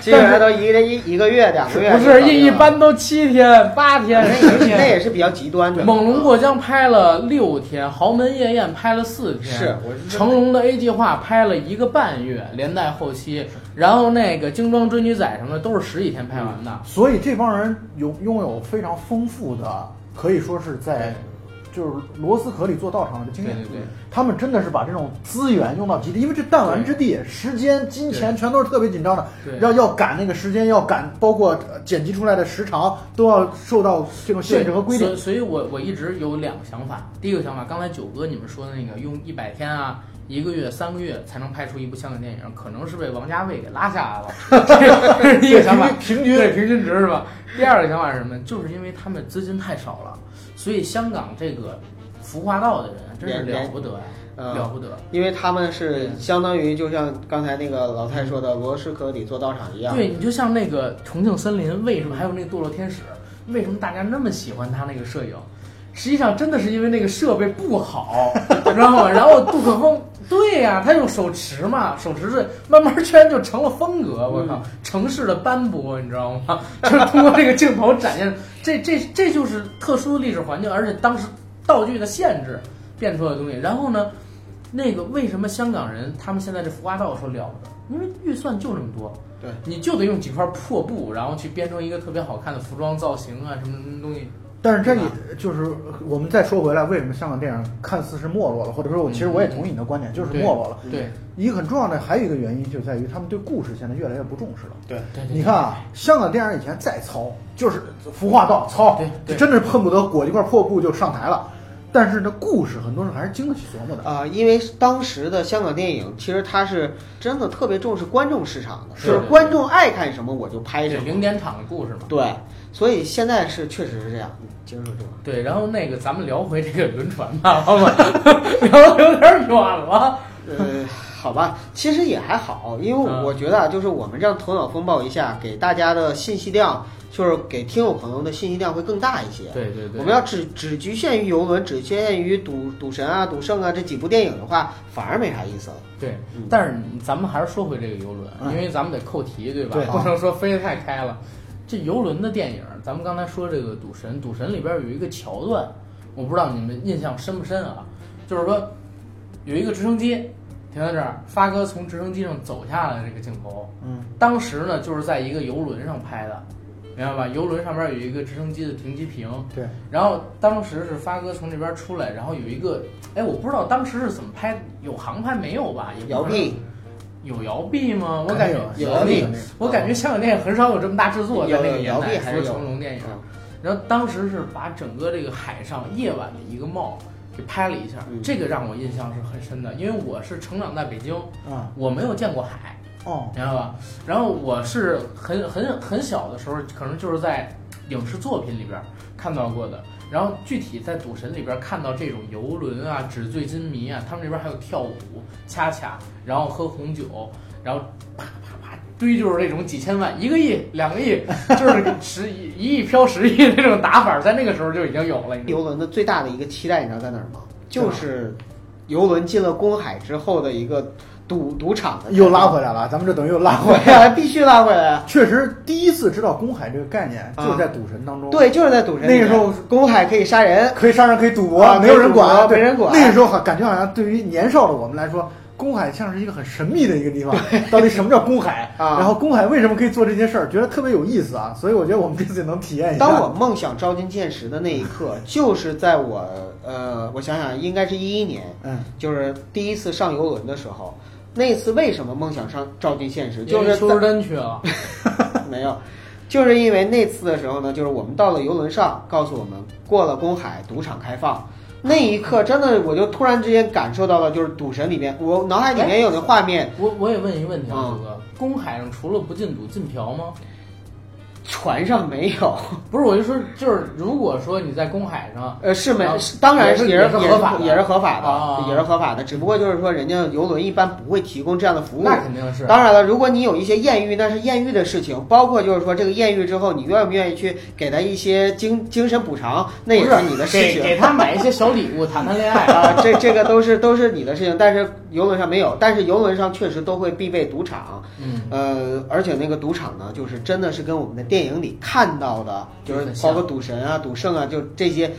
基本上都一个一一个月、两个月
不是一一般都七天、八天、
那
十
也那。也是比较极端的。
猛龙过江拍了六天，豪门夜宴拍了四天，
是
成龙的 A 计划拍了一个半月，连带后期，然后那个精装追女仔什么的都是十几天拍完的。
所以这帮人有拥有非常丰富的，可以说是在就是螺丝壳里做道场的经验。
对对对
他们真的是把这种资源用到极致，因为这弹丸之地，时间、金钱全都是特别紧张的
对，
要要赶那个时间，要赶，包括呃剪辑出来的时长都要受到这种限制和规定
所。所以我我一直有两个想法。第一个想法，刚才九哥你们说的那个，用一百天啊、一个月、三个月才能拍出一部香港电影，可能是被王家卫给拉下来了。这是第一个想法，
平均
对平均值是吧？第二个想法是什么？就是因为他们资金太少了，所以香港这个服化道的人真是了不得呀，
呃
了不得。
因为他们是相当于就像刚才那个老蔡说的罗斯科里做道场一样，
对你就像那个重庆森林，为什么还有那个堕落天使？为什么大家那么喜欢他那个摄影？实际上真的是因为那个设备不好，你知道吗？然后杜可风，对呀、他用手持嘛，手持是慢慢圈就成了风格。我靠，城市的斑驳，你知道吗？就是通过这个镜头展现，这这这就是特殊的历史环境，而且当时道具的限制变出来的东西。然后呢，那个为什么香港人他们现在这服化道说了不得？因为预算就这么多，
对，
你就得用几块破布，然后去编成一个特别好看的服装造型啊，什么什么东西。
但是这也就是我们再说回来，为什么香港电影看似是没落了，或者说我其实我也同意你的观点，就是没落了。
对
一个很重要的还有一个原因就在于他们对故事现在越来越不重视了。
对
你看啊，香港电影以前再糙，就是服化道糙真的是恨不得裹一块破布就上台了。但是这，故事很多人还是经得起琢磨的。
啊、因为当时的香港电影其实它是真的特别重视观众市场的，就是
是
观众爱看什么我就拍什么。
零点场的故事嘛。
对，所以现在是确实是这样。你接着说这个。
对，然后那个咱们聊回这个轮船吧，好吧，聊的有点远了。
呃，好吧，其实也还好，因为
嗯
我觉得啊，就是我们这样头脑风暴一下，给大家的信息量，就是给听友朋友的信息量会更大一些。
对对对，
我们要只只局限于游轮，只局限于赌赌神啊、赌圣啊这几部电影的话，反而没啥意思了。
对
嗯，
但是咱们还是说回这个游轮，
嗯
因为咱们得扣题，对吧？
对
不能说飞得太开了。这游轮的电影，咱们刚才说这个《赌神》，《赌神》里边有一个桥段，我不知道你们印象深不深啊？就是说有一个直升机停在这儿，发哥从直升机上走下来这个镜头，
嗯，
当时呢就是在一个游轮上拍的，明白吧？游轮上面有一个直升机的停机坪，
对，
然后当时是发哥从这边出来，然后有一个，哎，我不知道当时是怎么拍，有航拍没有吧？
摇臂，
有摇臂吗？我感觉
有摇臂
我感觉香港电影很少有这么大制作，在那个年
摇臂
代，除了
还是
成龙电影。
嗯
然后当时是把整个这个海上夜晚的一个貌给拍了一下，
嗯
这个让我印象是很深的，因为我是成长在北京，
啊，
我没有见过海，
哦，
明白吧？然后我是很很很小的时候，可能就是在影视作品里边看到过的。然后具体在《赌神》里边看到这种游轮啊、纸醉金迷啊，他们那边还有跳舞、恰恰，然后喝红酒，然后啪啪啪堆就是那种几千万、一个亿、两个亿，就是十一一亿飘十亿那种打法，在那个时候就已经有了。
游轮的最大的一个期待，你知道在哪儿吗？就是游轮进了公海之后的一个赌赌场的
又拉回来了，咱们这等于又拉回来。
了，必须拉回来。
确实，第一次知道公海这个概念，
啊
就是在赌神当中。，
对，就是在赌神。
那个时候
公海可以杀人，
可以杀人，可以赌博，
啊
没有人管，对
没人管
那个时候好，感觉好像对于年少的我们来说，公海像是一个很神秘的一个地方。到底什么叫公海？
啊
然后公海为什么可以做这些事儿？觉得特别有意思啊！所以我觉得我们这次也能体验一下。
当我梦想照进现实的那一刻，就是在我呃，我想想，应该是一一年，
嗯，
就是第一次上游轮的时候。那次为什么梦想上照进现实？就是在
淑贞去了，
没有，就是因为那次的时候呢，就是我们到了游轮上，告诉我们过了公海，赌场开放。那一刻，真的我就突然之间感受到了，就是赌神里面，我脑海里面有那画面，
我我也问一个问题啊，
嗯
九哥，公海上除了不禁赌，禁嫖吗？
船上没有，
不是，我就说，就是如果说你在公海上，
呃，是没当然
是
也是
合法
也是合法的，
啊
也是合法的。只不过就是说，人家游轮一般不会提供这样的服务。
那肯定是。
当然了，如果你有一些艳遇，那是艳遇的事情，包括就是说这个艳遇之后，你愿不愿意去给他一些精精神补偿，那也是你的事
给
情。
给他买一些小礼物，谈谈恋爱。
啊，这这个都是都是你的事情，但是游轮上没有，但是游轮上确实都会必备赌场，
嗯，
呃，而且那个赌场呢，就是真的是跟我们的电影里看到的，就是包括赌神啊、赌圣啊，就这些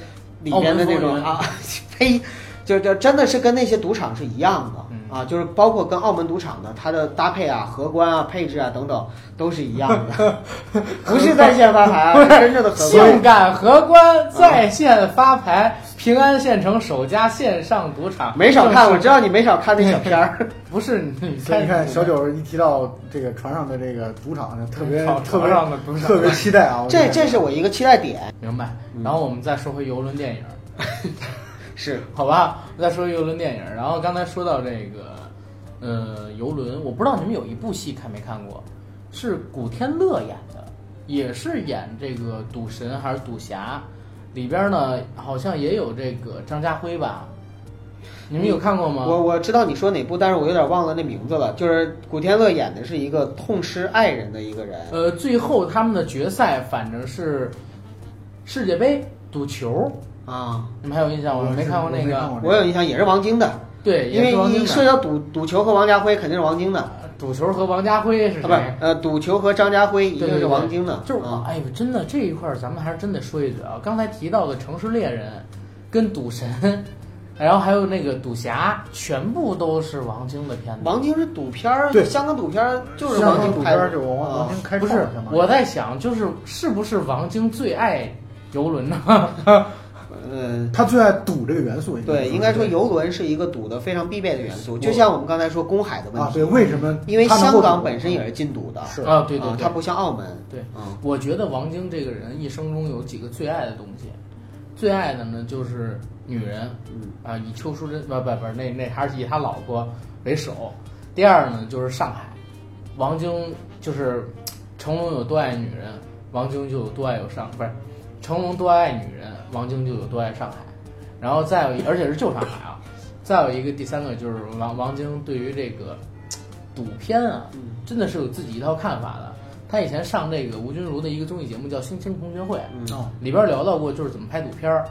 里边的那种啊，呸，就就真的是跟那些赌场是一样的。
嗯
啊，就是包括跟澳门赌场的，它的搭配啊、荷官啊、配置啊等等都是一样的，不是在线发牌啊，是真正的荷官。
性感荷官在线发牌，平安县城首家线上赌场。
没少看，我知道你没少看那小片儿。
不是你
看你看，小九一提到这个船上的这个赌场，特别特别
床上的赌场
特别期待啊！
这这是我一个期待点，
明白。
嗯
然后我们再说回游轮电影，
是
好吧？我再说游轮电影。然后刚才说到这个，呃，游轮，我不知道你们有一部戏看没看过，是古天乐演的，也是演这个赌神还是赌侠，里边呢好像也有这个张家辉吧？你们有看过吗？
我我知道你说哪部，但是我有点忘了那名字了。就是古天乐演的是一个痛失爱人的一个人。
呃，最后他们的决赛反正是世界杯赌球，
啊，
你们还有印象吗？
我
没看过那个？
我有印象，也是王晶的。
对，
因为
也是王晶
一涉及。到赌赌球和王家辉，肯定是王晶的。啊，
赌球和王家辉是
不是？，呃，赌球和张家辉一定是王晶的。
就是
啊，
哎呦，真的这一块儿咱们还是真得说一句啊。刚才提到的《城市猎人》跟《赌神》，然后还有那个《赌侠》，全部都是王晶的片子。
王晶是赌片儿，
对
香港赌片儿就是王晶拍的
不是我在想，就是是不是王晶最爱游轮呢？
呃，
他最爱赌这个元素。
对，应该说游轮是一个赌的非常必备的元素，就像我们刚才说公海的问
啊，
题
对，，为什么？
因为香港本身也是禁赌的，
是
啊，对对对，
啊它不像澳门。
对
啊，
我觉得王晶这个人一生中有几个最爱的东西，最爱的呢就是女人，
嗯
啊，以邱淑贞不不不，那那还是以他老婆为首。第二呢就是上海，王晶就是成龙有多爱女人，王晶就有多爱有上，不是成龙多爱女人，王晶就有多爱上海。然后再有一，而且是旧上海啊，再有一个第三个就是王王晶对于这个赌片啊，
嗯
真的是有自己一套看法的。他以前上这个吴君如的一个综艺节目叫《星星同学会》，
嗯
啊，
里边聊到过就是怎么拍赌片儿，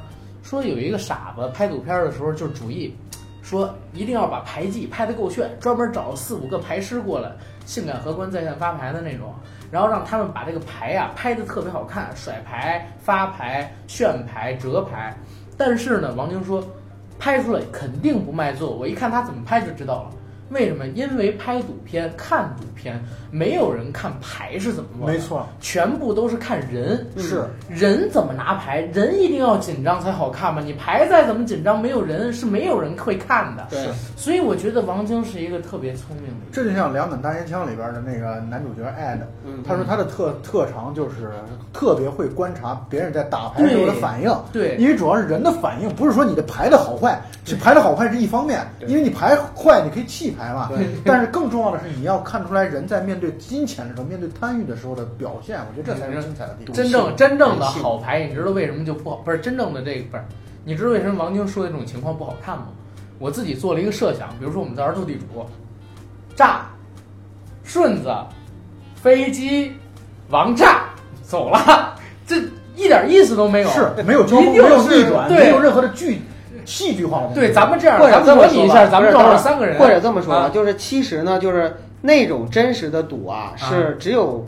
说有一个傻子拍赌片的时候就主意，说一定要把牌技拍得够炫，专门找四五个牌师过来，性感荷官在线发牌的那种，然后让他们把这个牌啊、拍得特别好看，甩牌、发牌、炫牌、折牌。但是呢，王晶说，拍出来肯定不卖座，我一看他怎么拍就知道了。为什么？因为拍赌片、看赌片，没有人看牌是怎么落的，
没错，
全部都是看人。
是
人怎么拿牌？人一定要紧张才好看嘛。你牌再怎么紧张，没有人是没有人会看的。
对，
所以我觉得王晶是一个特别聪明的人。
这就像《两杆大烟枪》里边的那个男主角艾德，
嗯
他说他的特特长就是特别会观察别人在打牌时候的反应。
对
因为主要是人的反应，不是说你的牌的好坏，是牌的好坏是一方面，因为你牌坏你可以弃牌嘛
对。
但是更重要的是，你要看出来人在面对金钱的时候、面对贪欲的时候的表现，我觉得这才是精彩的地方。
真正真正的好牌，你知道为什么就不好？不是真正的这个不是，你知道为什么王晶说的这种情况不好看吗？我自己做了一个设想，比如说我们在玩斗地主，炸、顺子、飞机、王炸走了，这一点意思都没有。
是没有交锋，
一定
没有逆转，
对
没有任何的剧戏剧化的。
对，咱们这样，
或者
咱
这么说吧
们模拟一下，咱们正好三个人，
或者这么说吧，
啊。
就是其实呢，就是那种真实的赌啊，是只有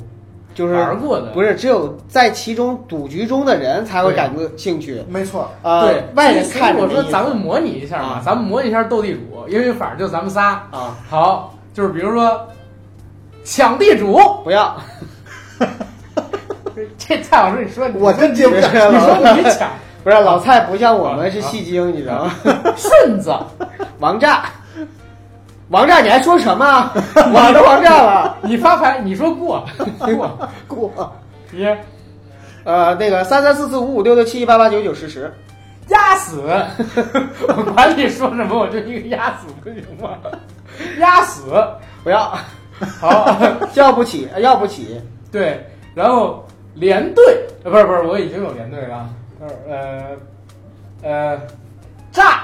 就是
玩过的，
不是只有在其中赌局中的人才会感觉兴趣。
没错，
啊，
对，
外人看
我说咱们模拟一下嘛
啊，
咱们模拟一下斗地主，因为反正就咱们仨。
啊，
好，就是比如说抢地主，
不要，
这蔡老师你说，
我真接不
上
你说你抢
不是老蔡不像我们是戏精，你知道吗？
顺子，
王炸，王炸，你还说什么？我都王炸了，
你发牌，你说过。过，
过。
你。
呃，那个三三四四五五六六七七八八九九十十，
压死，我管你说什么，我就一个压死不行吗？压死，
不要，
好，
要不起，要不起，
对，然后连队，呃，不是不是，我已经有连队了，呃呃，炸，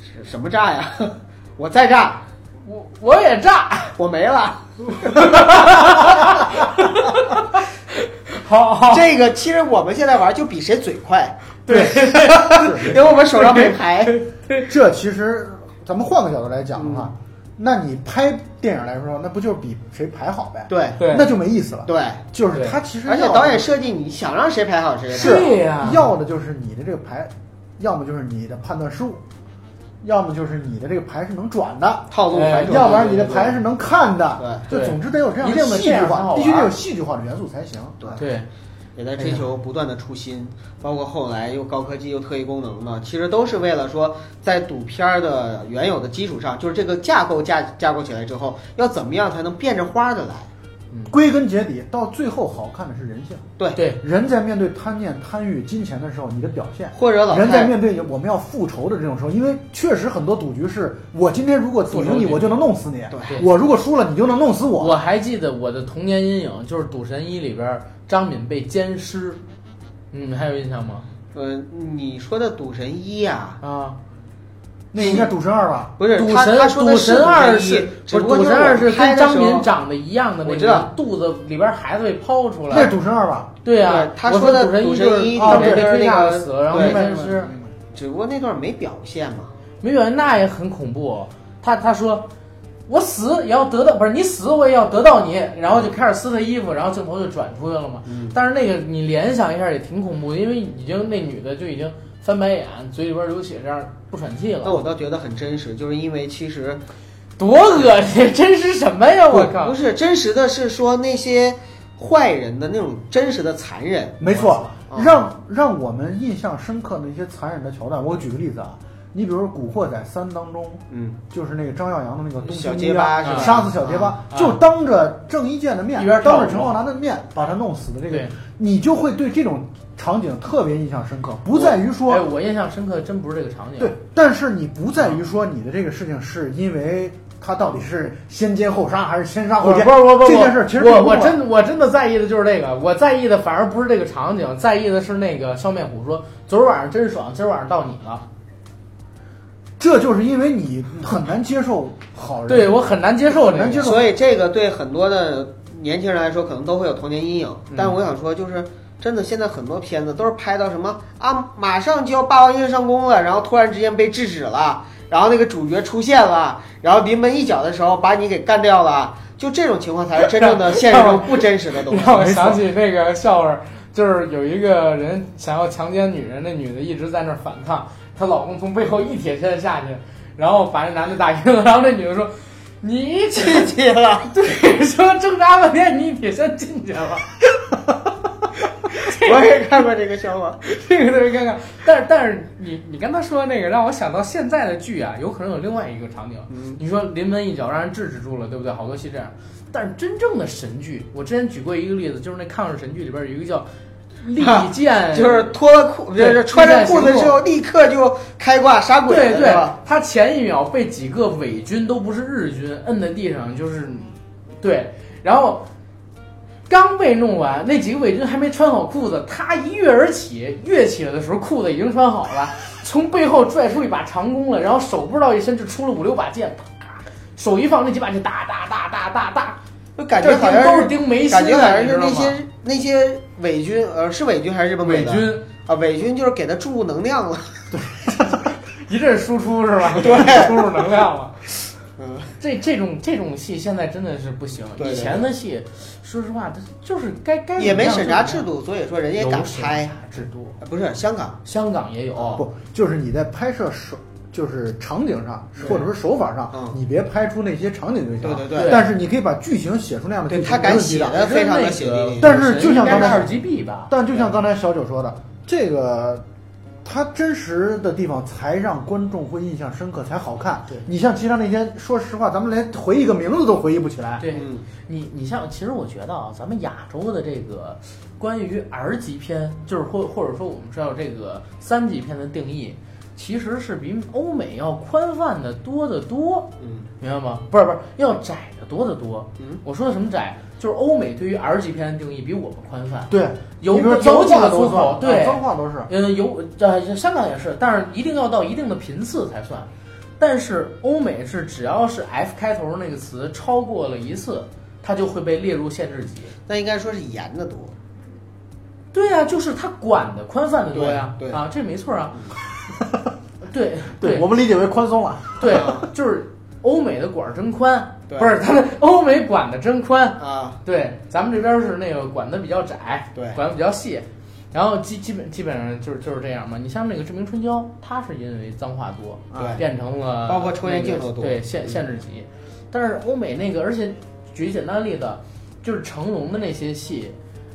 是什么炸呀？我再炸，
我我也炸，
我没了。
好好，
这个其实我们现在玩就比谁嘴快，
对，
因为我们手上没牌。
这其实咱们换个角度来讲的
嗯
话，那你拍电影来说，那不就是比谁排好呗？
对。
对。
那就没意思了。
对，
就是
对
他其实
而且导演设计你想让谁排好谁
是。要的就是你的这个排，要么就是你的判断失误，要么就是你的这个牌是能转的，
套路反转，
要不然你的牌是能看的。
对。
对。
就总之得有这样
一定得
戏剧化，必须得有戏剧化的元素才行。
对。
对，
也在追求不断的出新，包括后来又高科技又特异功能嘛，其实都是为了说，在赌片儿的原有的基础上，就是这个架构架架构起来之后，要怎么样才能变着花的来？
归根结底，到最后好看的是人性。
对，
对，
人在面对贪念、贪欲、金钱的时候，你的表现。
或者老
人在面对我们要复仇的这种时候，因为确实很多赌局是我今天如果赌赢你，我就能弄死你；
对
我如果输了，你就能弄死我。
我还记得我的童年阴影就是《赌神一》里边张敏被奸尸，你们还有印象吗？
呃，你说的《赌神一》啊，
啊，
那应该赌神二吧？
不是他
赌神
他说的是
赌神二是
只不
是赌神二
就是
跟张敏长得一样的那个
我知道
肚子里边孩子被抛出来
那是，赌神二吧？
对呀、
他说的
赌神
一
一就是
啊对
被推
那个
下死了，然后
对
没分尸，
只不过那段没表现嘛。
没表现那也很恐怖。他他说。我死也要得到，不是你死我也要得到你，然后就开始撕他衣服，然后镜头就转出去了嘛。
嗯
但是那个你联想一下也挺恐怖的，因为已经那女的就已经翻白眼，嘴里边流血，这样不喘气了，
那我倒觉得很真实，就是因为其实
多恶心！真实什么呀？我靠
不！是真实的，是说那些坏人的那种真实的残忍。
没错，
啊
让让我们印象深刻的一些残忍的桥段。我举个例子啊，你比如说《古惑仔三》当中，
嗯，
就是那个张耀扬的那个东
小
京
结巴是吧
杀死小结巴，
啊
就当着郑伊健的面
一边，
当着陈浩南的面把他弄死的这个，你就会对这种场景特别印象深刻。不在于说
哎，我印象深刻的真不是这个场景，
对，但是你不在于说你的这个事情是因为他到底是先奸后杀还是先杀后奸？
不是不不，
这件事其实
我我真我真的在意的就是这个，我在意的反而不是这个场景，在意的是那个笑面虎说昨儿晚上真爽，今儿晚上到你了。
这就是因为你很难接受好人。
对我很难接受
很难接受
所以这个对很多的年轻人来说，可能都会有童年阴影。
嗯
但我想说，就是真的，现在很多片子都是拍到什么啊，马上就要霸王硬上弓了，然后突然之间被制止了，然后那个主角出现了，然后临门一脚的时候把你给干掉了。就这种情况才是真正的现实中 不真实的东西。
让我想起那个笑话，就是有一个人想要强奸女人，那女的一直在那儿反抗，她老公从背后一铁锨下去，然后把那男的打晕了，然后那女的说：“你
进去了，
对，说挣扎半天，你一铁锨进去了。”
我也看过这个笑话。
这个特别尴尬。但是但是你你跟他说那个，让我想到现在的剧啊，有可能有另外一个场景。
嗯
你说临门一脚让人制止住了，对不对？好多戏这样。但是真正的神剧，我之前举过一个例子，就是那抗日神剧里边有一个叫利剑，
就是脱了裤，就是穿着裤子之后立刻就开挂杀鬼了，
对对？，他前一秒被几个伪军都不是日军摁在地上，就是对，然后刚被弄完，那几个伪军还没穿好裤子，他一跃而起，跃起来的时候裤子已经穿好了，从背后拽出一把长弓了，然后手不知道一伸就出了五六把剑，啪，手一放那几把就哒哒哒哒哒哒，
就感觉好像
都是钉眉心
感觉好
啊，
像是那？些那些伪军，呃，是伪军还是日本
伪军
啊？伪军就是给他注入能量了。
对 一阵输出是吧？
对
输入能量了。
嗯，
这这种这种戏现在真的是不行。
对对
以前的戏，说实话，它就是该该
也没审查制
度，
度，所以说人家也敢
有审
拍。
查制度，
啊不是香港，
香港也有。
不，就是你在拍摄手，就是场景上，或者说手法上，
嗯
你别拍出那些场景就行。
对对
对
但是你可以把剧情写出那样的剧情，
对他敢。写的非常的血淋淋。
但是就像刚才
二级 B 吧，
但就像刚才小九说的，这个它真实的地方才让观众会印象深刻，才好看。
对
你像其他那些，说实话，咱们连回忆个名字都回忆不起来。
对
嗯，
你你像，其实我觉得啊，咱们亚洲的这个关于 R 级片，就是或或者说我们知道这个三级片的定义，其实是比欧美要宽泛的多得多。
嗯
明白吗？不是不是，要窄的多得多。
嗯，
我说的什么窄？就是欧美对于 R 级片的定义比我们宽泛。
对，
有有几个
都
粗口，对
啊，脏话都是。
呃，有呃，香港也是，但是一定要到一定的频次才算。但是欧美是只要是 F 开头那个词超过了一次，它就会被列入限制级。
那应该说是严的多。
对呀、就是它管的宽泛的多呀。啊，这没错啊。对
对我们理解为宽松了。
对，就是欧美的管儿真宽，不是他们欧美管的真宽。
啊，
对，咱们这边是那个管的比较窄，
对
管的比较细，然后基基本基本上就是就是这样嘛。你像那个《志明春娇》，它是因为脏话多，
对
变成了
包括抽烟
那个
镜头多
对限限制级。但是欧美那个，而且举简单的例子，就是成龙的那些戏，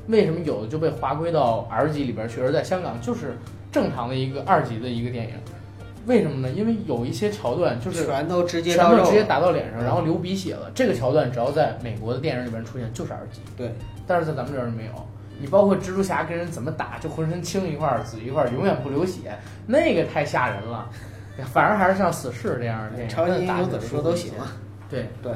为什么有的就被划归到 R 级里边去，而在香港就是正常的一个二级的一个电影？为什么呢？因为有一些桥段就是
全都直接
全都直接打到脸上，
嗯
然后流鼻血了。这个桥段只要在美国的电影里边出现，就是二级。
对，
但是在咱们这儿没有。你包括蜘蛛侠跟人怎么打，就浑身青一块儿紫一块儿，永远不流血，那个太吓人了。反而还是像死侍这样的电影，
超级英雄怎么说都
行。对，
对，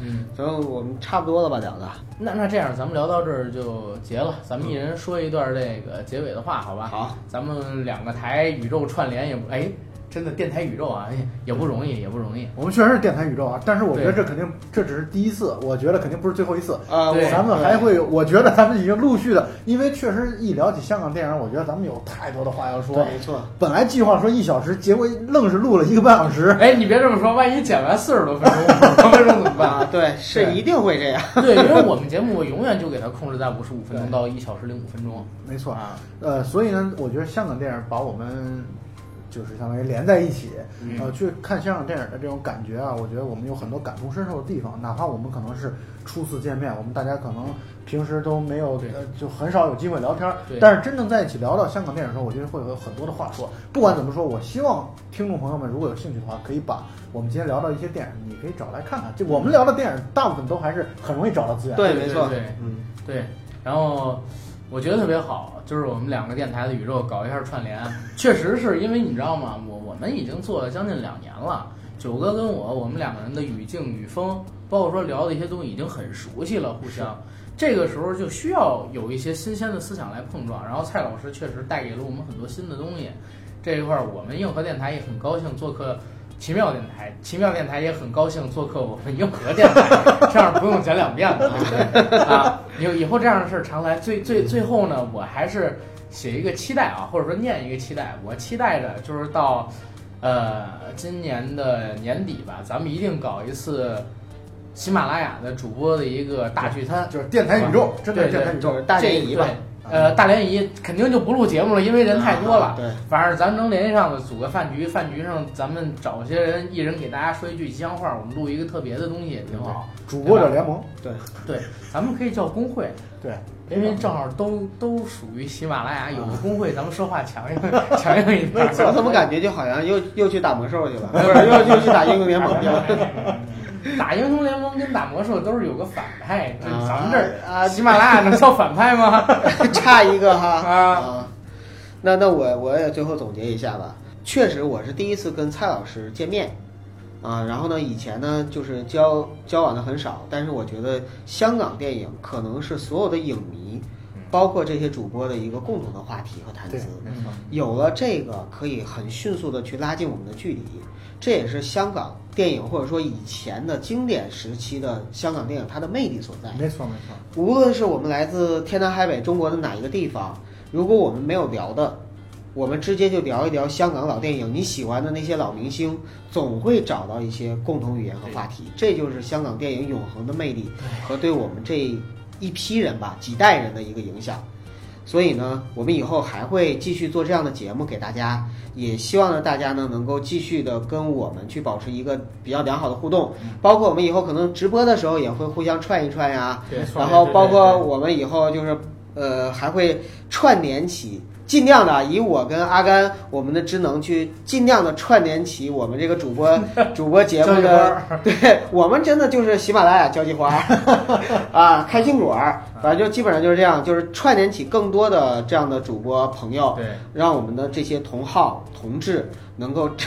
嗯，
所以我们差不多了吧，聊的。
那那这样，咱们聊到这儿就结了，咱们一人说一段这个结尾的话，好吧？
好，
咱们两个台宇宙串联也不哎，真的电台宇宙啊，哎 也不容易，也不容易。
我们确实是电台宇宙啊，但是我觉得这肯定这只是第一次，我觉得肯定不是最后一次。
啊，
对
咱们还会有，我觉得咱们已经陆续的，因为确实一聊起香港电影，我觉得咱们有太多的话要说。
没错，
本来计划说一小时，结果愣是录了一个半小时。
哎，你别这么说，万一剪完四十多分钟、五十多分钟怎么办？
啊，对，是一定会这样。
对，因为我们节目我永远就给它控制在五十五分钟到一小时零五分钟。
没错，
啊，
呃，所以呢，我觉得香港电影把我们就是相当于连在一起，
嗯
呃，去看香港电影的这种感觉啊，我觉得我们有很多感同身受的地方，哪怕我们可能是初次见面，我们大家可能平时都没有呃，就很少有机会聊天儿，但是真正在一起聊到香港电影的时候，我觉得会有很多的话说。不管怎么说，我希望听众朋友们如果有兴趣的话，可以把我们今天聊到一些电影，你可以找来看看。就我们聊的电影，大部分都还是很容易找到资源。
对，
对
没错
对，
嗯，
对，然后我觉得特别好，就是我们两个电台的宇宙搞一下串联，确实是因为你知道吗？我我们已经做了将近两年了，九哥跟我，我们两个人的语境语风，包括说聊的一些东西已经很熟悉了，互相。这个时候就需要有一些新鲜的思想来碰撞，然后蔡老师确实带给了我们很多新的东西。这一块儿，我们硬核电台也很高兴做客奇妙电台，奇妙电台也很高兴做客我们硬核电台，这样不用讲两遍了，对 不对？啊，以以后这样的事儿常来。最最最后呢，我还是写一个期待啊，或者说念一个期待，我期待着就是到呃今年的年底吧，咱们一定搞一次喜马拉雅的主播的一个大聚餐。
就是电台宇宙，真的是
对对
电台宇宙
就是。大联谊吧。
对呃，大联谊肯定就不录节目了，因为人太多了。
对，
反正咱能联系上的，组个饭局，饭局上咱们找些人，一人给大家说一句吉祥话，我们录一个特别的东西也挺好。
主播者联盟，
对，咱们可以叫工会，
对，
因为正好都都属于喜马拉雅，有个工会，咱们说话强硬 强硬一点。
我怎么感觉就好像又又去打魔兽去了，不是又又去打英雄联盟去了？
打英雄联盟跟打魔兽都是有个反派，这
啊
咱们这儿
啊
喜马拉雅能叫反派吗？
差一个哈
啊
那那我我也最后总结一下吧。确实，我是第一次跟蔡老师见面啊。然后呢，以前呢就是交交往的很少，但是我觉得香港电影可能是所有的影迷，包括这些主播的一个共同的话题和谈资。，
没错。
有了这个，可以很迅速的去拉近我们的距离，这也是香港电影或者说以前的经典时期的香港电影它的魅力所在。
没错没错，
无论是我们来自天南海北中国的哪一个地方，如果我们没有聊的，我们直接就聊一聊香港老电影，你喜欢的那些老明星，总会找到一些共同语言和话题。这就是香港电影永恒的魅力和对我们这一批人吧几代人的一个影响。所以呢，我们以后还会继续做这样的节目给大家，也希望呢大家呢能够继续的跟我们去保持一个比较良好的互动，包括我们以后可能直播的时候也会互相串一串呀，
对
然后包括我们以后就是呃还会串联起，尽量的以我跟阿甘我们的职能去尽量的串联起我们这个主播 主播节目的，对我们真的就是喜马拉雅交际花啊，开心果儿，反正就基本上就是这样，就是串联起更多的这样的主播朋友，
对，
让我们的这些同好同志能够。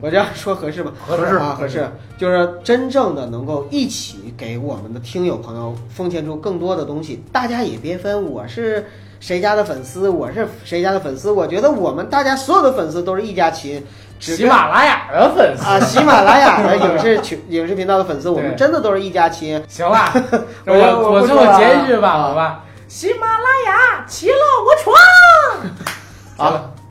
我这样说合适吗？
合适
啊，合适，就是真正的能够一起给我们的听友朋友奉献出更多的东西。大家也别分我是谁家的粉丝，我是谁家的粉丝。我觉得我们大家所有的粉丝都是一家亲。只
喜马拉雅的粉丝
啊，喜马拉雅的影视 群影视频道的粉丝，我们真的都是一家亲。
行了，
我
我我最后
我
截一句吧，
啊
好吧？喜马拉雅，其乐无穷。
好，